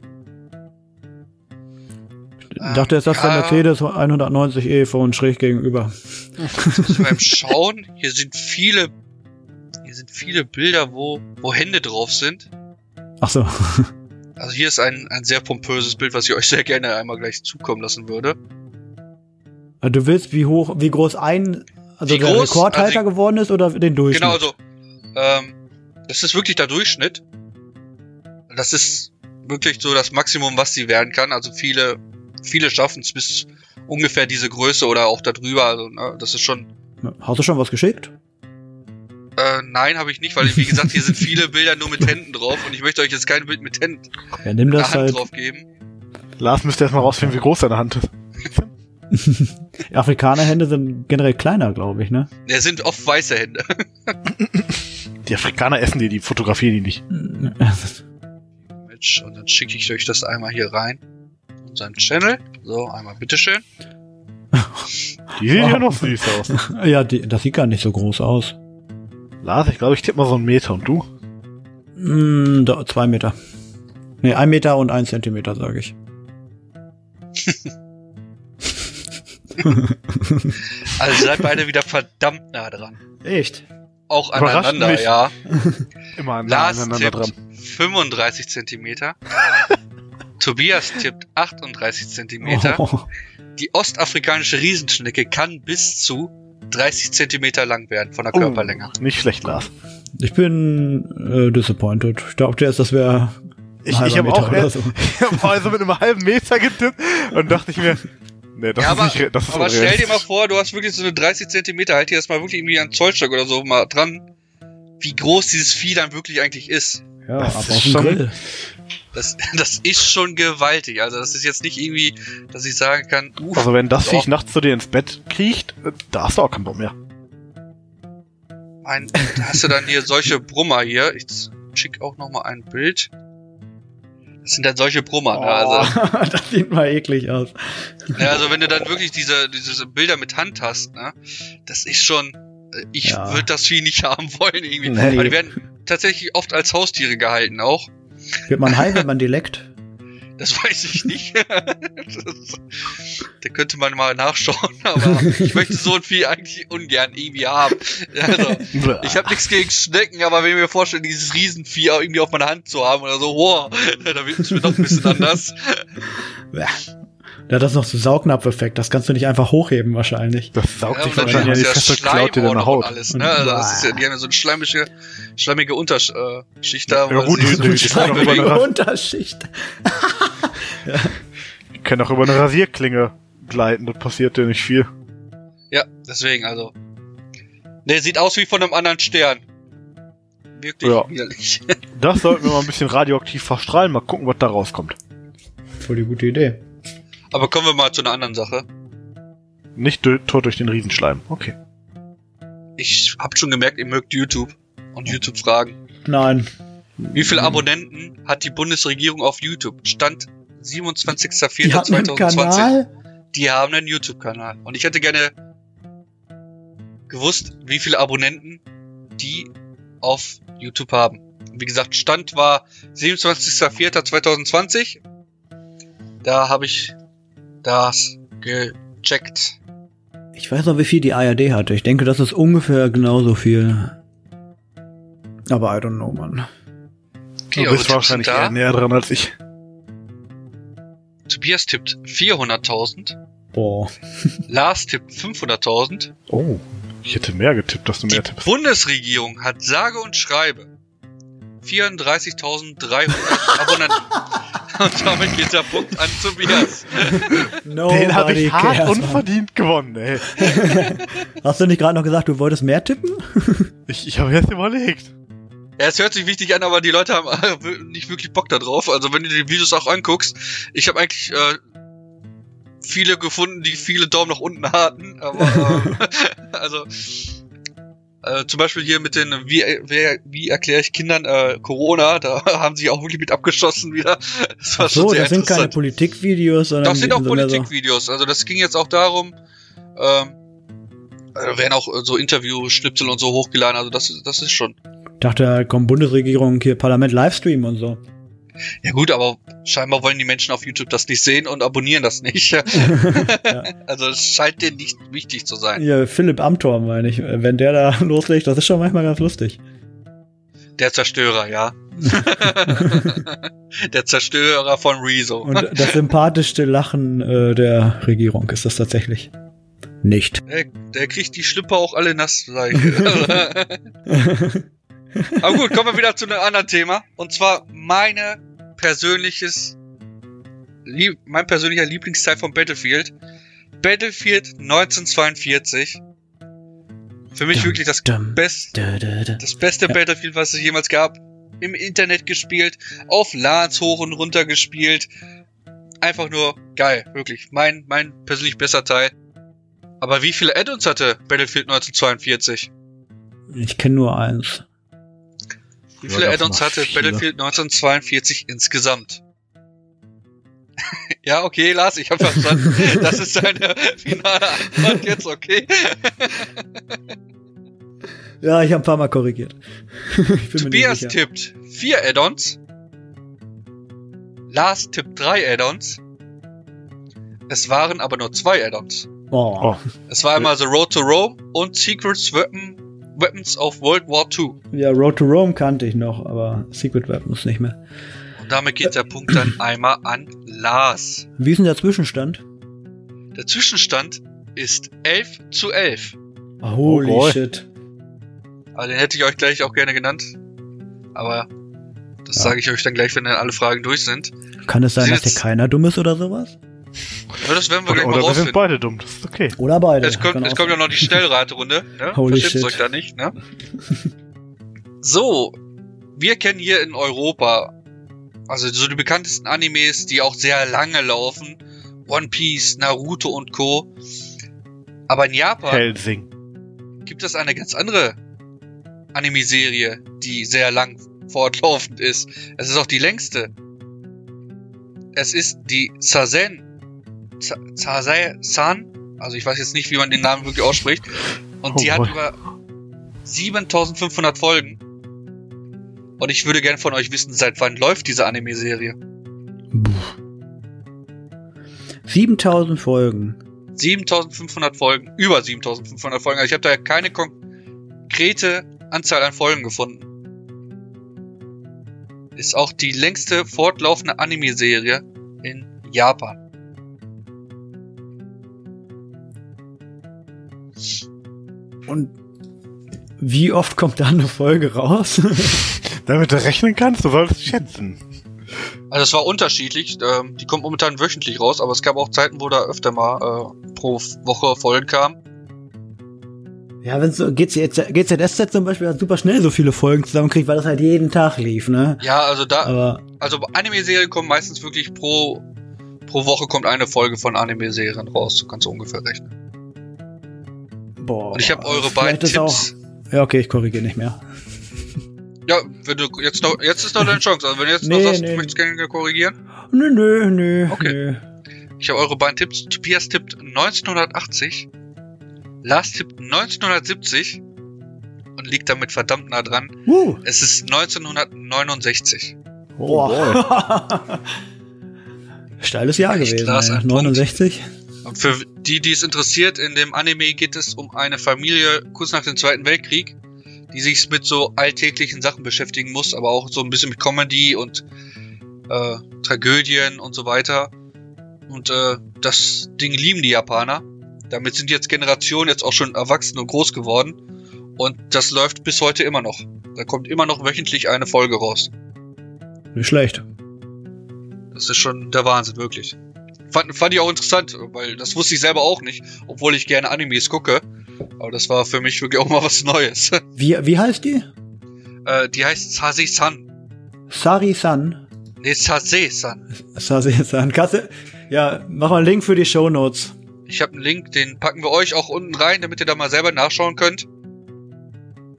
Ich dachte jetzt, das ist der ja. Mercedes 190e von schräg gegenüber. Beim Schauen, hier sind viele, hier sind viele Bilder, wo, wo Hände drauf sind. Ach so. Also hier ist ein, ein sehr pompöses Bild, was ich euch sehr gerne einmal gleich zukommen lassen würde. Du willst, wie hoch, wie groß ein, also Wie der groß? Rekordhalter Also- geworden ist oder den Durchschnitt? Genau, also, ähm, das ist wirklich der Durchschnitt. Das ist wirklich so das Maximum, was sie werden kann. Also viele, viele schaffen es bis ungefähr diese Größe oder auch darüber. Also, ne, das ist schon. Hast du schon was geschickt? Äh, nein, habe ich nicht, weil wie gesagt, hier sind viele Bilder nur mit Händen drauf und ich möchte euch jetzt kein Bild mit Händen, Ja, nimm das Hand halt. drauf geben. Lars müsste erstmal rausfinden, wie groß seine Hand ist. Afrikanerhände sind generell kleiner, glaube ich, ne? Der sind oft weiße Hände. Die Afrikaner essen die, die fotografieren die nicht. Mensch, und dann schicke ich euch das einmal hier rein. in Unseren Channel. So, einmal bitteschön. Die sehen Oh. ja noch süß aus. ja, die, das sieht gar nicht so groß aus. Lars, ich glaube, ich tippe mal so einen Meter. Und du? Mm, da, zwei Meter. Nee, ein Meter und ein Zentimeter, sage ich. Also seid beide wieder verdammt nah dran. Echt? Auch aneinander, mich. ja. Immer Lars aneinander dran. tippt 35 Zentimeter. Tobias tippt 38 Zentimeter. Oh. Die ostafrikanische Riesenschnecke kann bis zu 30 Zentimeter lang werden von der Oh. Körperlänge. Nicht schlecht, Lars. Ich bin äh, disappointed. Ich dachte erst, das wäre Ich, ich habe auch so. ich hab also mit einem halben Meter getippt und dachte ich mir, nee, das ja, ist aber, nicht, das ist aber stell dir mal vor, du hast wirklich so eine 30 Zentimeter, halt dir das mal wirklich irgendwie an Zollstock oder so mal dran, wie groß dieses Vieh dann wirklich eigentlich ist. Ja, Das ab ist schon- Grill. Das, das ist schon gewaltig. Also das ist jetzt nicht irgendwie, dass ich sagen kann, uh, Also wenn das doch. Viech nachts zu dir ins Bett kriecht, äh, da hast du auch keinen Bock mehr. Ein, da hast du dann hier solche Brummer hier. Ich schick auch noch mal ein Bild. Das sind dann solche Brummer. Ne? Also, Oh, das sieht mal eklig aus. ja, also wenn du dann wirklich diese, diese Bilder mit Hand hast, ne? das ist schon. äh, Ich Ja. würde das Vieh nicht haben wollen irgendwie. Nee. Weil die werden tatsächlich oft als Haustiere gehalten auch. Wird man high, wenn man die leckt? Das weiß ich nicht. das, da könnte man mal nachschauen, aber ich möchte so ein Vieh eigentlich ungern irgendwie haben. Also, Ich habe nichts gegen Schnecken, aber wenn ich mir vorstelle, dieses Riesenvieh auch irgendwie auf meiner Hand zu haben oder so, wow, da wird es mir doch ein bisschen anders. Ja. Der hat das noch so Saugnapf-Effekt. Das kannst du nicht einfach hochheben wahrscheinlich. Das saugt Ja, dann wahrscheinlich ja Feste klaut dir deine noch und Haut. alles, ne? Also das ist ja, die haben ja so eine schleimige, schleimige Unterschicht da. Ja, gut, die- so die- mit die- Schleim die- Unterschicht. können auch über eine Rasierklinge gleiten, das passiert ja nicht viel. Ja, deswegen also. Der sieht aus wie von einem anderen Stern. Wirklich Ja. widerlich. Das sollten wir mal ein bisschen radioaktiv verstrahlen, mal gucken, was da rauskommt. Voll die gute Idee. Aber kommen wir mal zu einer anderen Sache. Nicht tot durch den Riesenschleim. Okay. Ich hab schon gemerkt, ihr mögt YouTube und YouTube fragen. Nein. Wie viele Abonnenten hat die Bundesregierung auf YouTube? Stand Die hatten einen 27.04.2020. Kanal. Die haben einen YouTube-Kanal. Und ich hätte gerne gewusst, wie viele Abonnenten die auf YouTube haben. Wie gesagt, Stand war 27.04.2020. Da habe ich das gecheckt. Ich weiß noch, wie viel die ARD hatte. Ich denke, das ist ungefähr genauso viel. Aber I don't know, Mann. Okay, du bist Tipps wahrscheinlich eher näher dran als ich. Tobias tippt 400.000. Boah. Lars tippt 500.000. Oh. Ich hätte mehr getippt, dass du Die mehr tippst. Bundesregierung hat sage und schreibe 34.300 Abonnenten. Und damit geht der Punkt an Tobias. Den habe ich hart cares, unverdient gewonnen, ey. Hast du nicht gerade noch gesagt, du wolltest mehr tippen? Ich, ich habe jetzt überlegt. Ja, es hört sich wichtig an, aber die Leute haben äh, nicht wirklich Bock da drauf. Also wenn du die Videos auch anguckst, ich habe eigentlich äh, viele gefunden, die viele Daumen nach unten hatten. Aber äh, also äh, zum Beispiel hier mit den wie, wie, wie erkläre ich Kindern äh, Corona, da haben sie auch wirklich mit abgeschossen wieder. Das war so, das sind keine. Politikvideos, sondern Das sind auch Politikvideos. Also das ging jetzt auch darum, ähm, da werden auch äh, so Interview-Schnipsel und so hochgeladen. Also das, das ist schon. Ich dachte, da kommt Bundesregierung hier Parlament Livestream und so. Ja gut, aber scheinbar wollen die Menschen auf YouTube das nicht sehen und abonnieren das nicht. Also es scheint denen nicht wichtig zu sein. Hier, Philipp Amthor, meine ich. Wenn der da loslegt, das ist schon manchmal ganz lustig. Der Zerstörer, ja. Der Zerstörer von Rezo. Und das sympathischste Lachen äh, der Regierung ist das tatsächlich. Nicht. Der, der kriegt die Schlipper auch alle nass. Aber gut, kommen wir wieder zu einem anderen Thema. Und zwar meine persönliches, lieb, mein persönlicher Lieblingsteil von Battlefield. Battlefield 1942. Für mich Dum, wirklich das dum, beste, Dö, dö, dö. das beste Ja. Battlefield, was es jemals gab. Im Internet gespielt, auf LANs hoch und runter gespielt. Einfach nur geil, wirklich. Mein, mein persönlich besser Teil. Aber wie viele Add-ons hatte Battlefield 1942? Ich kenne nur eins. Wie viele Add-ons hatte viele. Battlefield 1942 insgesamt? ja, okay, Lars, ich habe verstanden. Das ist deine finale Antwort jetzt, okay? Ja, ich habe ein paar Mal korrigiert. Tobias tippt vier Add-ons. Lars tippt drei Add-ons. Es waren aber nur zwei Add-ons. Oh. Es war einmal The Road to Rome und Secrets Weapon, Weapons of World War II. Ja, Road to Rome kannte ich noch, aber Secret Weapons nicht mehr. Und damit geht der Punkt dann einmal an Lars. Wie ist denn der Zwischenstand? Der Zwischenstand ist 11 zu 11. Oh, holy boy. shit. Aber den hätte ich euch gleich auch gerne genannt. Aber das Ja. sage ich euch dann gleich, wenn dann alle Fragen durch sind. Kann es sein, Sie dass hier keiner dumm ist oder sowas? Ja, das werden wir Oder, gleich mal oder wir sind rausfinden. beide dumm, das ist okay. Oder beide. Es kommt, es kommt ja noch die Schnellraterunde. Ne? Holy shit. euch da nicht. Ne? so, wir kennen hier in Europa also so die bekanntesten Animes, die auch sehr lange laufen. One Piece, Naruto und Co. Aber in Japan Helsing. gibt es eine ganz andere Anime-Serie, die sehr lang fortlaufend ist. Es ist auch die längste. Es ist die Sazen. Sazen. Also ich weiß jetzt nicht, wie man den Namen wirklich ausspricht. Und Oh die hat über 7500 Folgen. Und ich würde gerne von euch wissen, seit wann läuft diese Anime-Serie? 7000 Folgen. 7500 Folgen, über 7500 Folgen. Also ich habe da keine konkrete Anzahl an Folgen gefunden. Ist auch die längste fortlaufende Anime-Serie in Japan. Und wie oft kommt da eine Folge raus? Damit du rechnen kannst, du solltest schätzen. Also es war unterschiedlich. Ähm, die kommt momentan wöchentlich raus, aber es gab auch Zeiten, wo da öfter mal äh, pro Woche Folgen kamen. Ja, wenn so GZ, GZSZ zum Beispiel hat super schnell so viele Folgen zusammenkriegt, weil das halt jeden Tag lief, ne? Ja, also da, Aber also Anime-Serien kommen meistens wirklich pro pro Woche kommt eine Folge von Anime-Serien raus. So kannst du ungefähr rechnen. Boah. Und ich habe eure beiden Tipps. Auch, ja, okay, ich korrigiere nicht mehr. Ja, wenn du jetzt noch, jetzt ist noch deine Chance. Also wenn du jetzt Nee, noch sagst, nee. du möchtest gerne korrigieren. Nö, nö, nö. Okay. Nö. Ich habe eure beiden Tipps. Tobias tippt 1980. Lars tippt 1970. Und liegt damit verdammt nah dran. Uh, Es ist 1969. boah. Steiles Jahr Echt, gewesen. Lars, ey. ein Punkt. 69. Und für die, die es interessiert, in dem Anime geht es um eine Familie kurz nach dem Zweiten Weltkrieg, die sich mit so alltäglichen Sachen beschäftigen muss, aber auch so ein bisschen mit Comedy und äh, Tragödien und so weiter. Und äh, das Ding lieben die Japaner. Damit sind jetzt Generationen jetzt auch schon erwachsen und groß geworden. Und das läuft bis heute immer noch. Da kommt immer noch wöchentlich eine Folge raus. Nicht schlecht. Das ist schon der Wahnsinn, wirklich. Fand, fand ich auch interessant, weil das wusste ich selber auch nicht, obwohl ich gerne Animes gucke. Aber das war für mich wirklich auch mal was Neues. Wie, wie heißt die? äh, die heißt Sase-san. Sari-san. Nee, Sase-san. Sari-san. Kasse. Ja, mach mal einen Link für die Show Notes. Ich habe einen Link, den packen wir euch auch unten rein, damit ihr da mal selber nachschauen könnt.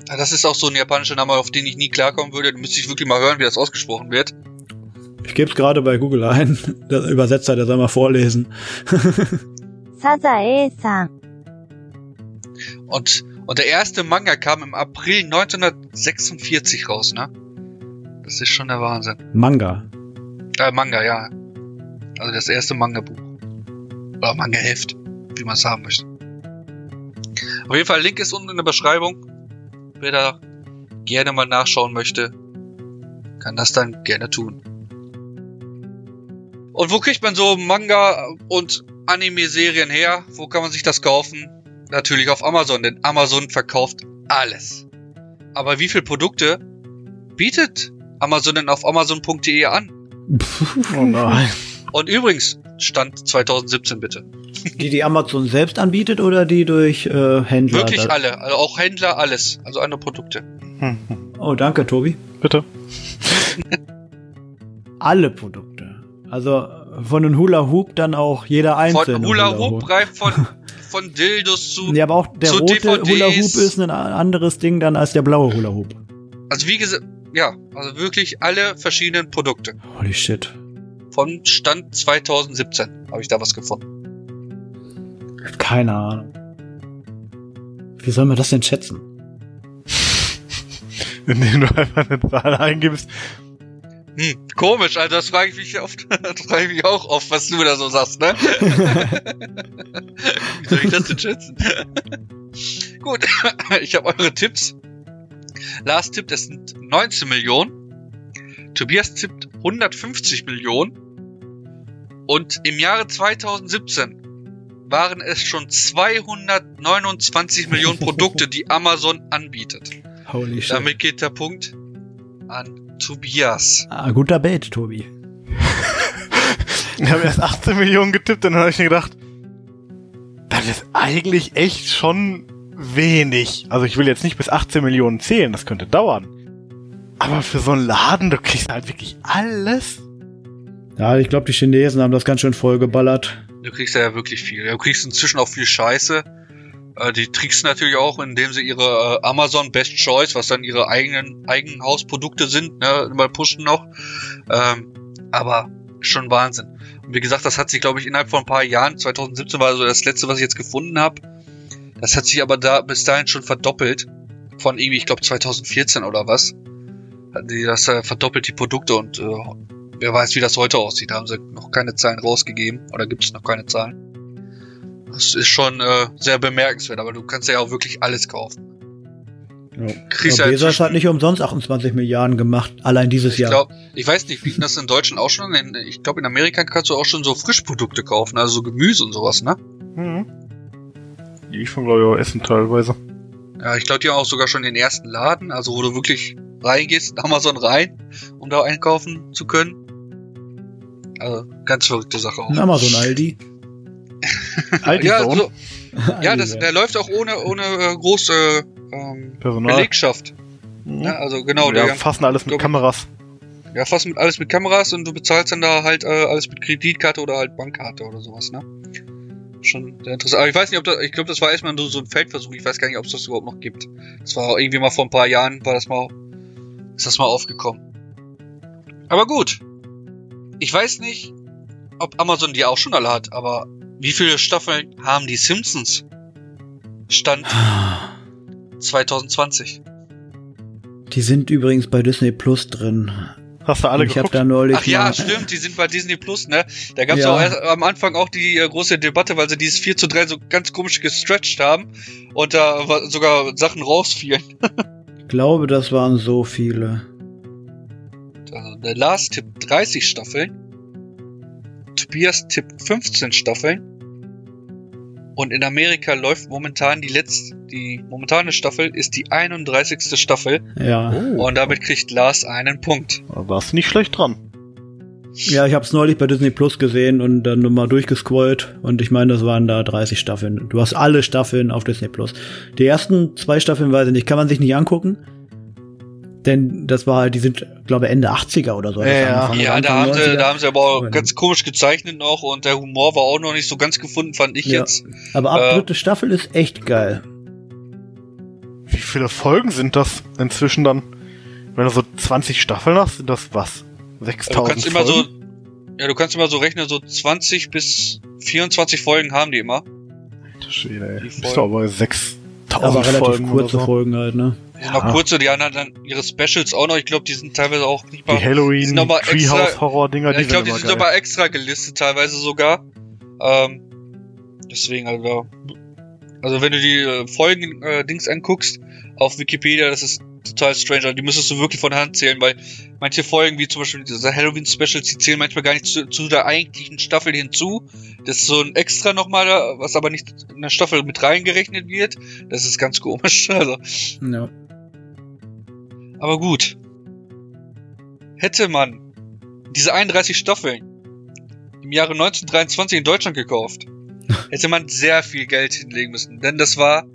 Das ist auch so ein japanischer Name, auf den ich nie klarkommen würde. Da müsste ich wirklich mal hören, wie das ausgesprochen wird. Ich gebe es gerade bei Google ein. Der Übersetzer, der soll mal vorlesen. Sazae-san. Und, und der erste Manga kam im April 1946 raus, ne? Das ist schon der Wahnsinn. Manga. Äh, Manga, ja. Also das erste Manga-Buch. Oder Manga-Heft, wie man es haben möchte. Auf jeden Fall, Link ist unten in der Beschreibung. Wer da gerne mal nachschauen möchte, kann das dann gerne tun. Und wo kriegt man so Manga und Anime-Serien her? Wo kann man sich das kaufen? Natürlich auf Amazon, denn Amazon verkauft alles. Aber wie viele Produkte bietet Amazon denn auf Amazon.de an? Oh nein. Und übrigens, Stand 2017 bitte. Die, die Amazon selbst anbietet oder die durch äh, Händler? Wirklich alle, also auch Händler, alles. Also andere Produkte. Hm, Oh, danke, Tobi. Bitte. Alle Produkte. Also von den Hula Hoop dann auch jeder einzelne. Von Hula Hoop reicht von, von Dildos zu. Ja, aber auch der rote DVDs. Hula Hoop ist ein anderes Ding dann als der blaue Hula Hoop. Also wie gesagt, ja, also wirklich alle verschiedenen Produkte. Holy shit. Von Stand 2017 habe ich da was gefunden. Keine Ahnung. Wie soll man das denn schätzen? Indem du einfach eine Zahl eingibst. Hm, komisch, also das frage ich mich oft, das frage ich mich auch oft, was du da so sagst, ne? Wie soll ich das denn schätzen? Gut, ich habe eure Tipps. Lars tippt, es sind 19 Millionen. Tobias tippt 150 Millionen. Und im Jahre 2017 waren es schon 229 Millionen Produkte, die Amazon anbietet. Holy shit. Damit geht der Punkt an Tobias. ah, guter Bait, Tobi. Ich habe erst 18 Millionen getippt und dann habe ich mir gedacht, das ist eigentlich echt schon wenig. Also ich will jetzt nicht bis 18 Millionen zählen, das könnte dauern. Aber für so einen Laden, du kriegst halt wirklich alles. Ja, ich glaube, die Chinesen haben das ganz schön vollgeballert. Du kriegst ja wirklich viel. Du kriegst inzwischen auch viel Scheiße. Äh, die tricksen natürlich auch, indem sie ihre äh, Amazon Best Choice, was dann ihre eigenen Eigenhausprodukte sind, ne, mal pushen noch. Ähm, aber schon Wahnsinn. Und wie gesagt, das hat sich, glaube ich, innerhalb von ein paar Jahren, 2017 war so das letzte, was ich jetzt gefunden habe. Das hat sich aber da bis dahin schon verdoppelt. Von irgendwie, ich glaube 2014 oder was. Die das äh, verdoppelt, die Produkte und äh, wer weiß, wie das heute aussieht. Da haben sie noch keine Zahlen rausgegeben. Oder gibt es noch keine Zahlen. Das ist schon äh, sehr bemerkenswert, aber du kannst ja auch wirklich alles kaufen. Ja. Kriegst Ja, Bezos hat nicht umsonst 28 Milliarden gemacht, allein dieses Ich Jahr. glaube, ich weiß nicht, wie das in Deutschland auch schon. In, ich glaube, in Amerika kannst du auch schon so Frischprodukte kaufen, also so Gemüse und sowas, ne? Mhm. Die ich von glaube ich auch essen teilweise. Ja, ich glaube, die haben auch sogar schon den ersten Laden, also wo du wirklich reingehst, in Amazon rein, um da einkaufen zu können. Also ganz verrückte Sache auch. Ein Amazon Aldi. Aldi ja, so, ja, das, der läuft auch ohne, ohne äh, große ähm, Personal. Belegschaft. Mhm. Ne? Also genau, ja, der, fassen alles mit Kameras. ja, fast mit alles mit Kameras und du bezahlst dann da halt äh, alles mit Kreditkarte oder halt Bankkarte oder sowas, ne? Schon sehr interessant. Aber ich weiß nicht, ob das, ich glaube, das war erstmal nur so ein Feldversuch. Ich weiß gar nicht, ob es das überhaupt noch gibt. Das war irgendwie mal vor ein paar Jahren, war das mal, ist das mal aufgekommen. Aber gut. Ich weiß nicht, ob Amazon die auch schon alle hat, aber wie viele Staffeln haben die Simpsons? Stand 2020. Die sind übrigens bei Disney Plus drin. Hast du alle ich habe geguckt? da neulich Ach ja, stimmt, die sind bei Disney Plus, ne? Da gab's Ja. ja auch am Anfang auch die äh, große Debatte, weil sie dieses 4 zu 3 so ganz komisch gestretched haben und da wa- sogar Sachen rausfielen. Ich glaube, das waren so viele. Also der Lars tippt 30 Staffeln, Tobias tippt 15 Staffeln und in Amerika läuft momentan die letzte, die momentane Staffel ist die 31. Staffel Ja. und damit kriegt Lars einen Punkt. Da warst nicht schlecht dran. Ja, ich habe es neulich bei Disney Plus gesehen und dann nochmal durchgescrollt und ich meine, das waren da 30 Staffeln. Du hast alle Staffeln auf Disney Plus. Die ersten zwei Staffeln weiß ich nicht, kann man sich nicht angucken. Denn das war halt, die sind, glaube ich, Ende 80er oder so. Ja, ja. Ja, da haben, sie, 90er. da haben sie aber auch Ja. ganz komisch gezeichnet noch und der Humor war auch noch nicht so ganz gefunden, fand ich Ja. jetzt. Aber ab äh, dritte Staffel ist echt geil. Wie viele Folgen sind das inzwischen dann? Wenn du so 20 Staffeln hast, sind das was? 6000 Also du kannst immer so, Folgen? ja, du kannst immer so rechnen, so 20 bis 24 Folgen haben die immer. Alter Schwede, ey. Bist du aber bei 6000 Aber relativ Folgen kurze oder so. Folgen halt, ne? Die sind noch kurze, die haben dann ihre Specials auch noch. Ich glaube, die sind teilweise auch nicht Die mal. Halloween, sind noch mal extra- Treehouse Horror Dinger, Ja, die ich glaube, die sind aber extra gelistet, teilweise sogar. Ähm, deswegen, also, also wenn du die äh, Folgen-Dings anguckst auf Wikipedia, das ist total strange. Die müsstest du wirklich von Hand zählen, weil manche Folgen, wie zum Beispiel diese Halloween-Specials, die zählen manchmal gar nicht zu, zu der eigentlichen Staffel hinzu. Das ist so ein extra nochmal, was aber nicht in der Staffel mit reingerechnet wird. Das ist ganz komisch. Also, Ja. aber gut. Hätte man diese 31 Staffeln im Jahre 1923 in Deutschland gekauft, hätte man sehr viel Geld hinlegen müssen. Denn das war,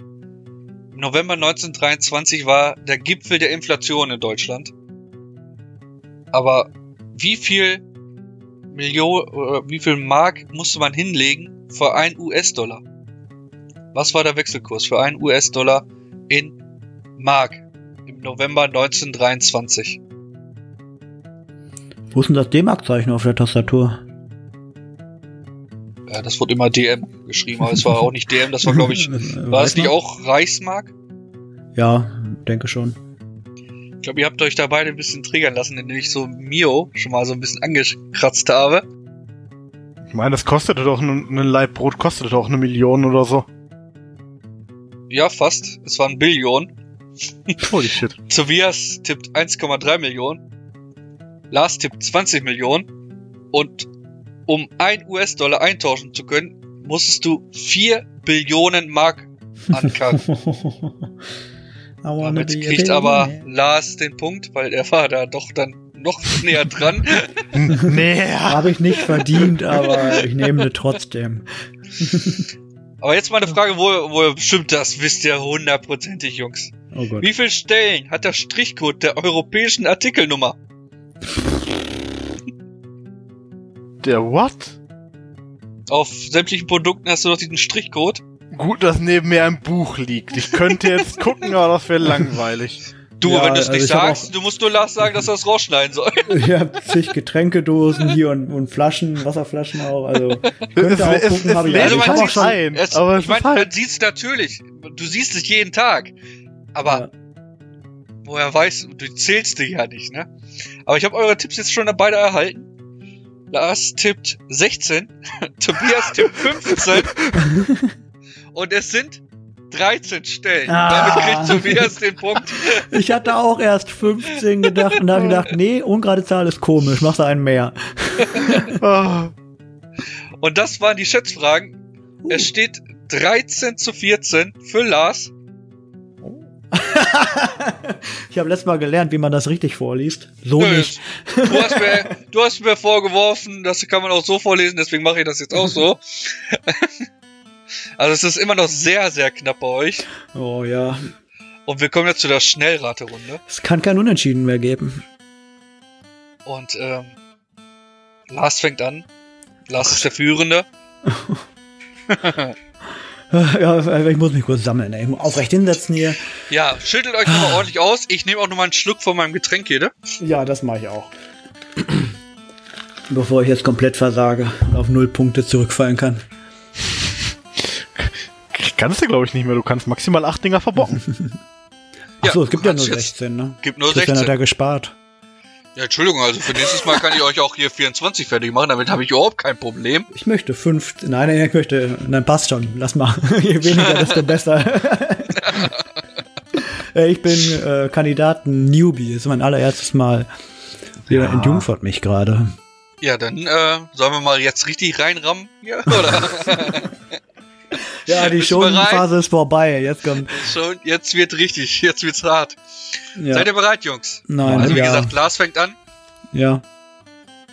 November 1923 war der Gipfel der Inflation in Deutschland. Aber wie viel Million, äh, wie viel Mark musste man hinlegen für einen US-Dollar? Was war der Wechselkurs für einen US-Dollar in Mark im November 1923? Wo ist denn das D-Mark-Zeichen auf der Tastatur? Ja, das wurde immer DM geschrieben, aber es war auch nicht DM, das war glaube ich, war es nicht auch Reichsmark? Ja, denke schon. Ich glaube, ihr habt euch da beide ein bisschen triggern lassen, indem ich so Mio schon mal so ein bisschen angekratzt habe. Ich meine, das kostete doch, ein, Laib Brot kostete doch eine Million oder so. Ja, fast. Es waren Billionen. Holy shit. Tobias tippt 1,3 Millionen. Lars tippt 20 Millionen. Und um 1 US-Dollar eintauschen zu können, musstest du 4 Billionen Mark wanna Damit kriegt aber. Lars den Punkt, weil er war da doch dann noch näher dran. nee. Habe ich nicht verdient, aber ich nehme ne trotzdem. Aber jetzt mal eine Frage, wo, wo stimmt das? Wisst ihr hundertprozentig, Jungs. Oh Gott. Wie viele Stellen hat der Strichcode der europäischen Artikelnummer? Der what? Auf sämtlichen Produkten hast du doch diesen Strichcode. Gut, dass neben mir ein Buch liegt. Ich könnte jetzt gucken, aber das wäre langweilig. Du, Ja, wenn du es also nicht ich hab sagst, du musst nur Lars sagen, dass er es rausschneiden soll. Ich hab zig Getränkedosen hier und, und Flaschen, Wasserflaschen auch. Also Es, könnte auch es, gucken, es habe ich Also ich man schon, ein, Es, aber es ich meine, ist halt, man sieht's natürlich. Du siehst es jeden Tag. Aber Ja. woher weißt du, du zählst dir ja nicht, ne? Aber ich habe eure Tipps jetzt schon beide erhalten. Lars tippt 16, Tobias tippt 15 und es sind 13 Stellen. Ah. Damit kriegt Tobias den Punkt. Ich hatte auch erst 15 gedacht und habe gedacht, nee, ungerade Zahl ist komisch, machst du einen mehr. Und das waren die Schätzfragen. Es steht 13 zu 14 für Lars. Ich habe letztes Mal gelernt, wie man das richtig vorliest. So Nö, nicht. Du hast, mir, du hast mir vorgeworfen, das kann man auch so vorlesen, deswegen mache ich das jetzt auch so. Also es ist immer noch sehr, sehr knapp bei euch. Oh ja. Und wir kommen jetzt zu der Schnellraterunde. Es kann kein Unentschieden mehr geben. Und ähm, Lars fängt an. Lars ist der Führende. Ja, ich muss mich kurz sammeln, ey. Ich muss Aufrecht hinsetzen hier. Ja, schüttelt euch nochmal ordentlich aus. Ich nehme auch nochmal einen Schluck von meinem Getränk hier. Ne? Ja, das mache ich auch. Bevor ich jetzt komplett versage, auf null Punkte zurückfallen kann. Kannst du, glaube ich, nicht mehr. Du kannst maximal acht Dinger verbocken. Achso, es gibt ja nur kannst jetzt- 16, ne? Gibt nur Christian hat 16. ja gespart. Ja, Entschuldigung, also für nächstes Mal kann ich euch auch hier 24 fertig machen. Damit habe ich überhaupt kein Problem. Ich möchte fünf. Nein, nein, ich möchte. Nein, passt schon. Lass mal. Je weniger, desto besser. Äh, ich bin äh, Kandidaten Newbie. Das ist mein allererstes Mal. Jeder Ja. entjungfert mich gerade. Ja, dann äh, sollen wir mal jetzt richtig reinrammen hier, oder? Ja, die? Schonphase ist vorbei. Jetzt kommt. Schon, jetzt wird richtig, jetzt wird's hart. Ja. Seid ihr bereit, Jungs? Nein, Also wie ja. gesagt, Lars fängt an ja.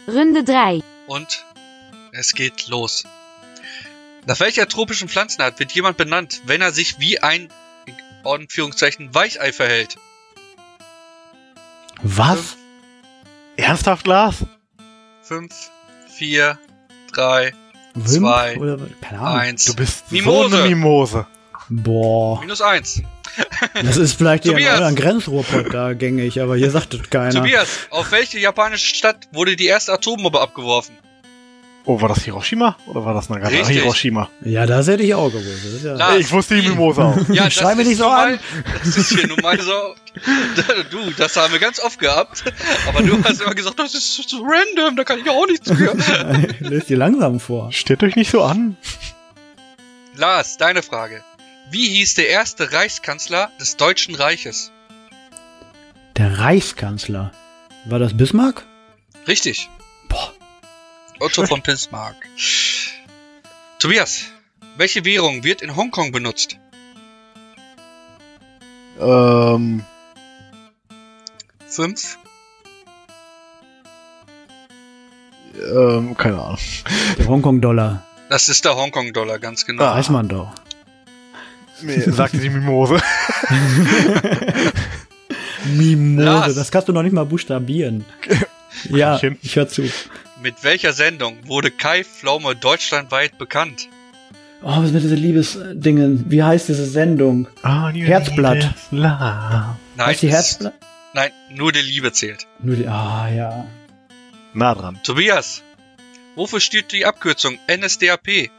Runde 3. und es geht los. Nach welcher tropischen Pflanzenart wird jemand benannt, wenn er sich wie ein, in Anführungszeichen, Weichei verhält? Was? Ernsthaft, Lars? 5, 4, 3, Wimp Zwei, oder keine Ahnung. 1. Du bist Mimose. so eine Mimose. Boah. Minus 1. Das ist vielleicht hier in euren Grenzruhrpott da gängig, aber hier sagt es keiner. Tobias, auf welche japanische Stadt wurde die erste Atombombe abgeworfen? Oh, war das Hiroshima? Oder war das Nagasaki? Richtig. Hiroshima. Ja, das hätte ich auch gewusst. Das ist ja Lars, ich wusste die Mimose auch. Ja, Schrei mich ist nicht so an. Mal, das ist hier nun mal so. Du, das haben wir ganz oft gehabt. Aber du hast immer gesagt, das ist so random, da kann ich auch nichts für. Löst die langsam vor. Steht euch nicht so an. Lars, deine Frage. Wie hieß der erste Reichskanzler des Deutschen Reiches? Der Reichskanzler. War das Bismarck? Richtig. Otto von Bismarck. Tobias, welche Währung wird in Hongkong benutzt? Ähm, 5, ähm, keine Ahnung. Der Hongkong-Dollar. Das ist der Hongkong-Dollar, ganz genau. Ah. Weiß man doch. Nee, sagte die Mimose. Mimose, Lars. das kannst du noch nicht mal buchstabieren. ja, ich hör zu. Mit welcher Sendung wurde Kai Pflaume deutschlandweit bekannt? Oh, was mit diesen Liebesdingen? Wie heißt diese Sendung? Ah, die Herzblatt. Nein, heißt die Herzblatt? Nein, nur die Liebe zählt. Nur die, ah, ja. Nah dran. Tobias, wofür steht die Abkürzung NSDAP?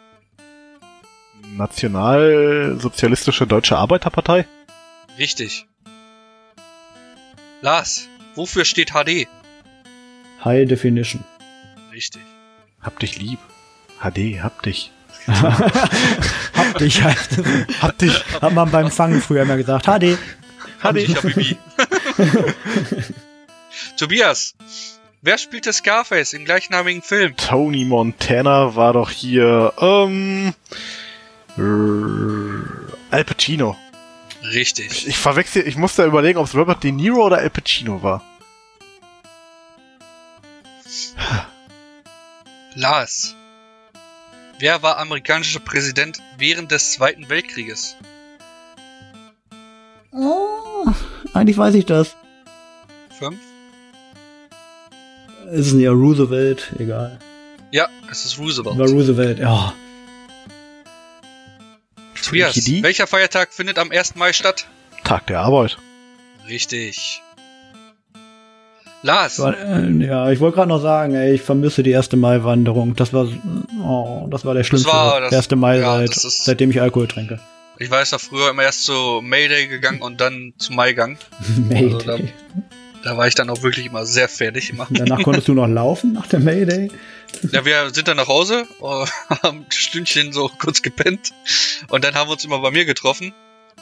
Nationalsozialistische Deutsche Arbeiterpartei? Richtig. Lars, wofür steht HD? High Definition. Richtig. Hab dich lieb. HD, hab dich. Hab dich halt. Hab dich. Hat man beim Fangen früher immer gesagt. HD. Ich hab Bibi. Tobias, wer spielte Scarface im gleichnamigen Film? Tony Montana war doch hier, ähm, äh, Al Pacino. Richtig. Ich verwechsel, ich musste überlegen, ob es Robert De Niro oder Al Pacino war. Lars, wer war amerikanischer Präsident während des Zweiten Weltkrieges? Oh, eigentlich weiß ich das. Fünf? Es ist ja Roosevelt, egal. Ja, es ist Roosevelt. War Roosevelt, ja. Tobias, welcher Feiertag findet am 1. Mai statt? Tag der Arbeit. Richtig. Lars, äh, ja, ich wollte gerade noch sagen, ey, ich vermisse die erste Mai-Wanderung. Das war, oh, das war der schlimmste war das- erste Mai ja, seit, das ist- seitdem ich Alkohol trinke. ich weiß doch früher immer erst zu Mayday gegangen und dann zu Maigang. Mayday. Also da- Da war ich dann auch wirklich immer sehr fertig immer. Danach konntest du noch laufen nach der Mayday. Ja, wir sind dann nach Hause, äh, haben ein Stündchen so kurz gepennt und dann haben wir uns immer bei mir getroffen.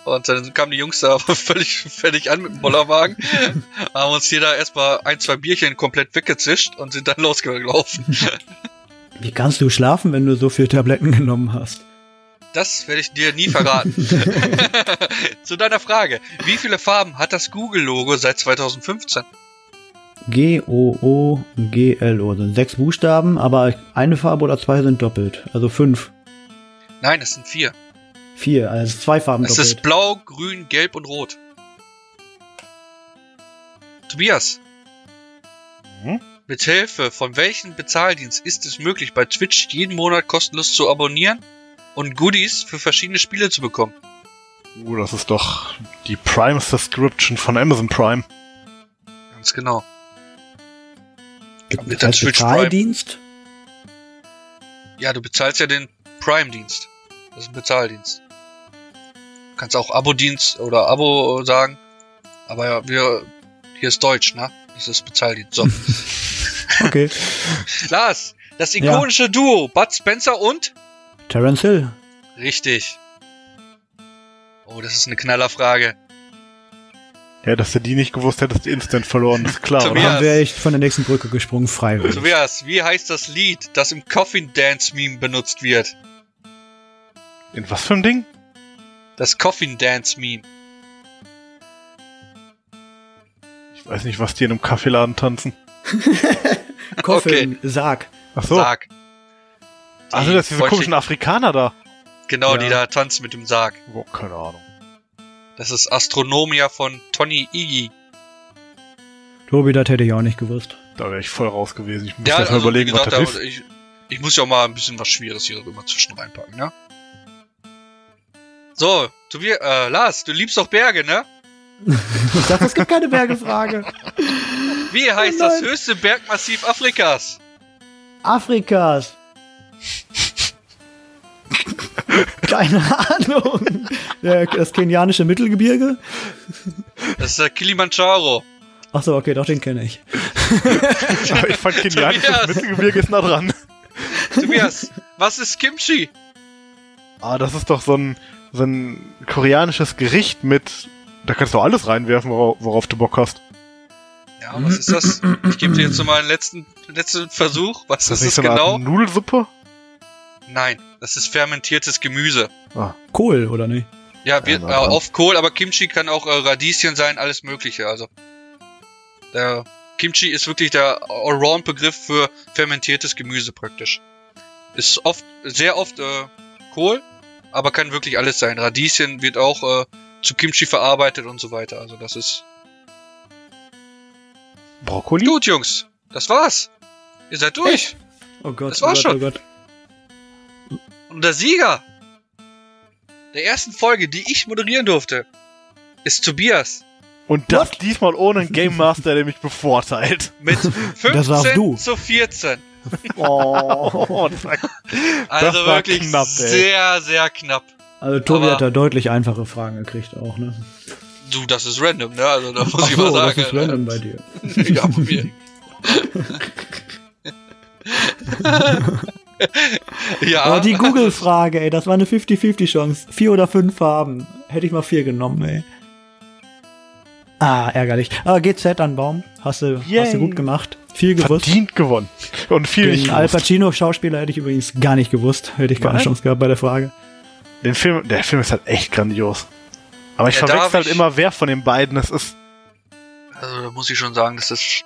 Und dann kamen die Jungs da völlig fertig an mit dem Bollerwagen, haben uns jeder erstmal ein, zwei Bierchen komplett weggezischt und sind dann losgelaufen. Wie kannst du schlafen, wenn du so viele Tabletten genommen hast? Das werde ich dir nie verraten. Zu deiner Frage. Wie viele Farben hat das Google-Logo seit 2015? G-O-O-G-L-O. Sind sechs Buchstaben, aber eine Farbe oder zwei sind doppelt. Also fünf. Nein, es sind vier. Vier, also zwei Farben Es doppelt. ist blau, grün, gelb und rot. Tobias. Mhm. Mit Hilfe von welchem Bezahldienst ist es möglich, bei Twitch jeden Monat kostenlos zu abonnieren und Goodies für verschiedene Spiele zu bekommen? Uh, das ist doch die Prime Subscription von Amazon Prime. Ganz genau. Gibt mit es Twitch Bezahldienst? Ja, du bezahlst ja den Prime-Dienst. Das ist ein Bezahldienst. Du kannst auch Abo-Dienst oder Abo sagen. Aber ja, wir, hier ist Deutsch, ne? Das ist Bezahldienst. So. Okay. Lars, das ikonische Duo Bud Spencer und? Terence Hill. Richtig. Oh, das ist eine Knallerfrage. Ja, dass du die nicht gewusst hättest, instant verloren, ist klar, Tobias. oder? Dann wäre ich von der nächsten Brücke gesprungen, freiwillig. Tobias, wie heißt das Lied, das im Coffin Dance Meme benutzt wird? In was für ein Ding? Das Coffin Dance Meme. Ich weiß nicht, was die in einem Kaffeeladen tanzen. Coffin, Sarg. Ach so. Sarg. Also, das sind diese komischen Afrikaner da. Genau, Ja. die da tanzen mit dem Sarg. Oh, keine Ahnung. Das ist Astronomia von Tony Iggy. Tobi, das hätte ich auch nicht gewusst. Da wäre ich voll raus gewesen. Ich muss Ja, mal also, wie überlegen, was gesagt, das aber ist. ich, ich muss ja auch mal ein bisschen was Schweres hier immer zwischen reinpacken, ne? So, Tobias, äh, Lars, du liebst doch Berge, ne? Ich dachte, es gibt keine Bergefrage. Wie heißt Oh das höchste Bergmassiv Afrikas? Afrikas. Keine Ahnung. Ja, das kenianische Mittelgebirge? Das ist der Kilimanjaro. Achso, okay, doch, den kenne ich. Aber ich fand kenianisches Tobias. Mittelgebirge ist nah dran. Tobias, was ist Kimchi? Ah, das ist doch so ein, so ein koreanisches Gericht mit. Da kannst du alles reinwerfen, wora- worauf du Bock hast. Ja, was ist das? Ich gebe dir jetzt noch mal einen letzten, letzten Versuch. Was Ist das ist nicht das so eine genau? Art Nudelsuppe? Nein, das ist fermentiertes Gemüse. Ah, Kohl, oder nicht? Ja, wird Ja, äh, auf Kohl, aber Kimchi kann auch äh, Radieschen sein, alles mögliche. Also der Kimchi ist wirklich der Allround-Begriff für fermentiertes Gemüse praktisch. Ist oft, sehr oft äh, Kohl, aber kann wirklich alles sein. Radieschen wird auch äh, zu Kimchi verarbeitet und so weiter. Also das ist Brokkoli? gut, Jungs. Das war's. Ihr seid durch. Oh Gott, Das oh war's Gott, schon. oh Gott. Und der Sieger der ersten Folge, die ich moderieren durfte, ist Tobias. Und das diesmal ohne einen Game Master, der mich bevorteilt. Mit Das warst 15 du. zu 14. Oh, das war, Also war wirklich knapp, ey. sehr, sehr knapp. Also Tobi Aber- hat da deutlich einfache Fragen gekriegt auch, ne? Du, das ist random, ne? Also da muss Ach ich so, mal sagen. das ist random bei dir. ja, bei mir. ja, Oh, die Google-Frage, ey, das war eine 50-50-Chance. Vier oder fünf Farben. Hätte ich mal vier genommen, ey. Ah, ärgerlich. Aber GZ an Baum. Hast du, hast du gut gemacht. Viel gewusst. verdient gewonnen. Und viel nicht Den Al gewusst. Pacino-Schauspieler hätte ich übrigens gar nicht gewusst. Hätte ich keine Nein? Chance gehabt bei der Frage. Den Film, der Film ist halt echt grandios. Aber ich Ja, verwechsel halt ich- immer, wer von den beiden es ist. also da muss ich schon sagen, das ist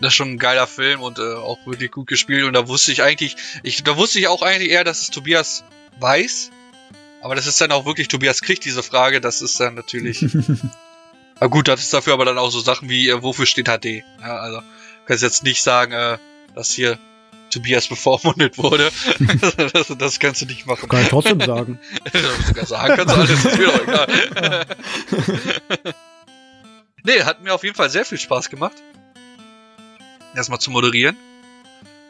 das ist schon ein geiler Film und äh, auch wirklich gut gespielt und da wusste ich eigentlich, ich da wusste ich auch eigentlich eher, dass es Tobias weiß, aber das ist dann auch wirklich Tobias kriegt diese Frage, das ist dann natürlich Na gut, das ist dafür aber dann auch so Sachen wie, äh, wofür steht HD? Ja, also, du kannst jetzt nicht sagen, äh, dass hier Tobias bevormundet wurde. das, das kannst du nicht machen. Kann ich trotzdem sagen. Sogar sagen kannst du alles, ist mir doch egal. nee, hat mir auf jeden Fall sehr viel Spaß gemacht. Erstmal zu moderieren.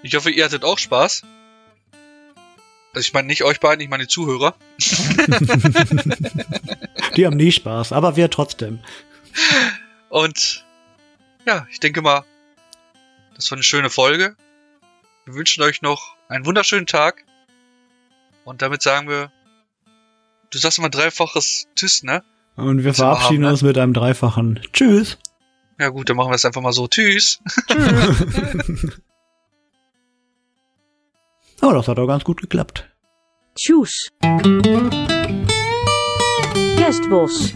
Ich hoffe, ihr hattet auch Spaß. Also ich meine nicht euch beiden, ich meine die Zuhörer. Die haben nie Spaß, aber wir trotzdem. Und ja, ich denke mal, das war eine schöne Folge. Wir wünschen euch noch einen wunderschönen Tag. Und damit sagen wir, du sagst immer dreifaches Tschüss, ne? Und wir verabschieden haben, ne? uns mit einem dreifachen Tschüss. Ja gut, dann machen wir es einfach mal so. Tschüss. Oh, das hat auch ganz gut geklappt. Tjoes. Kerstbos.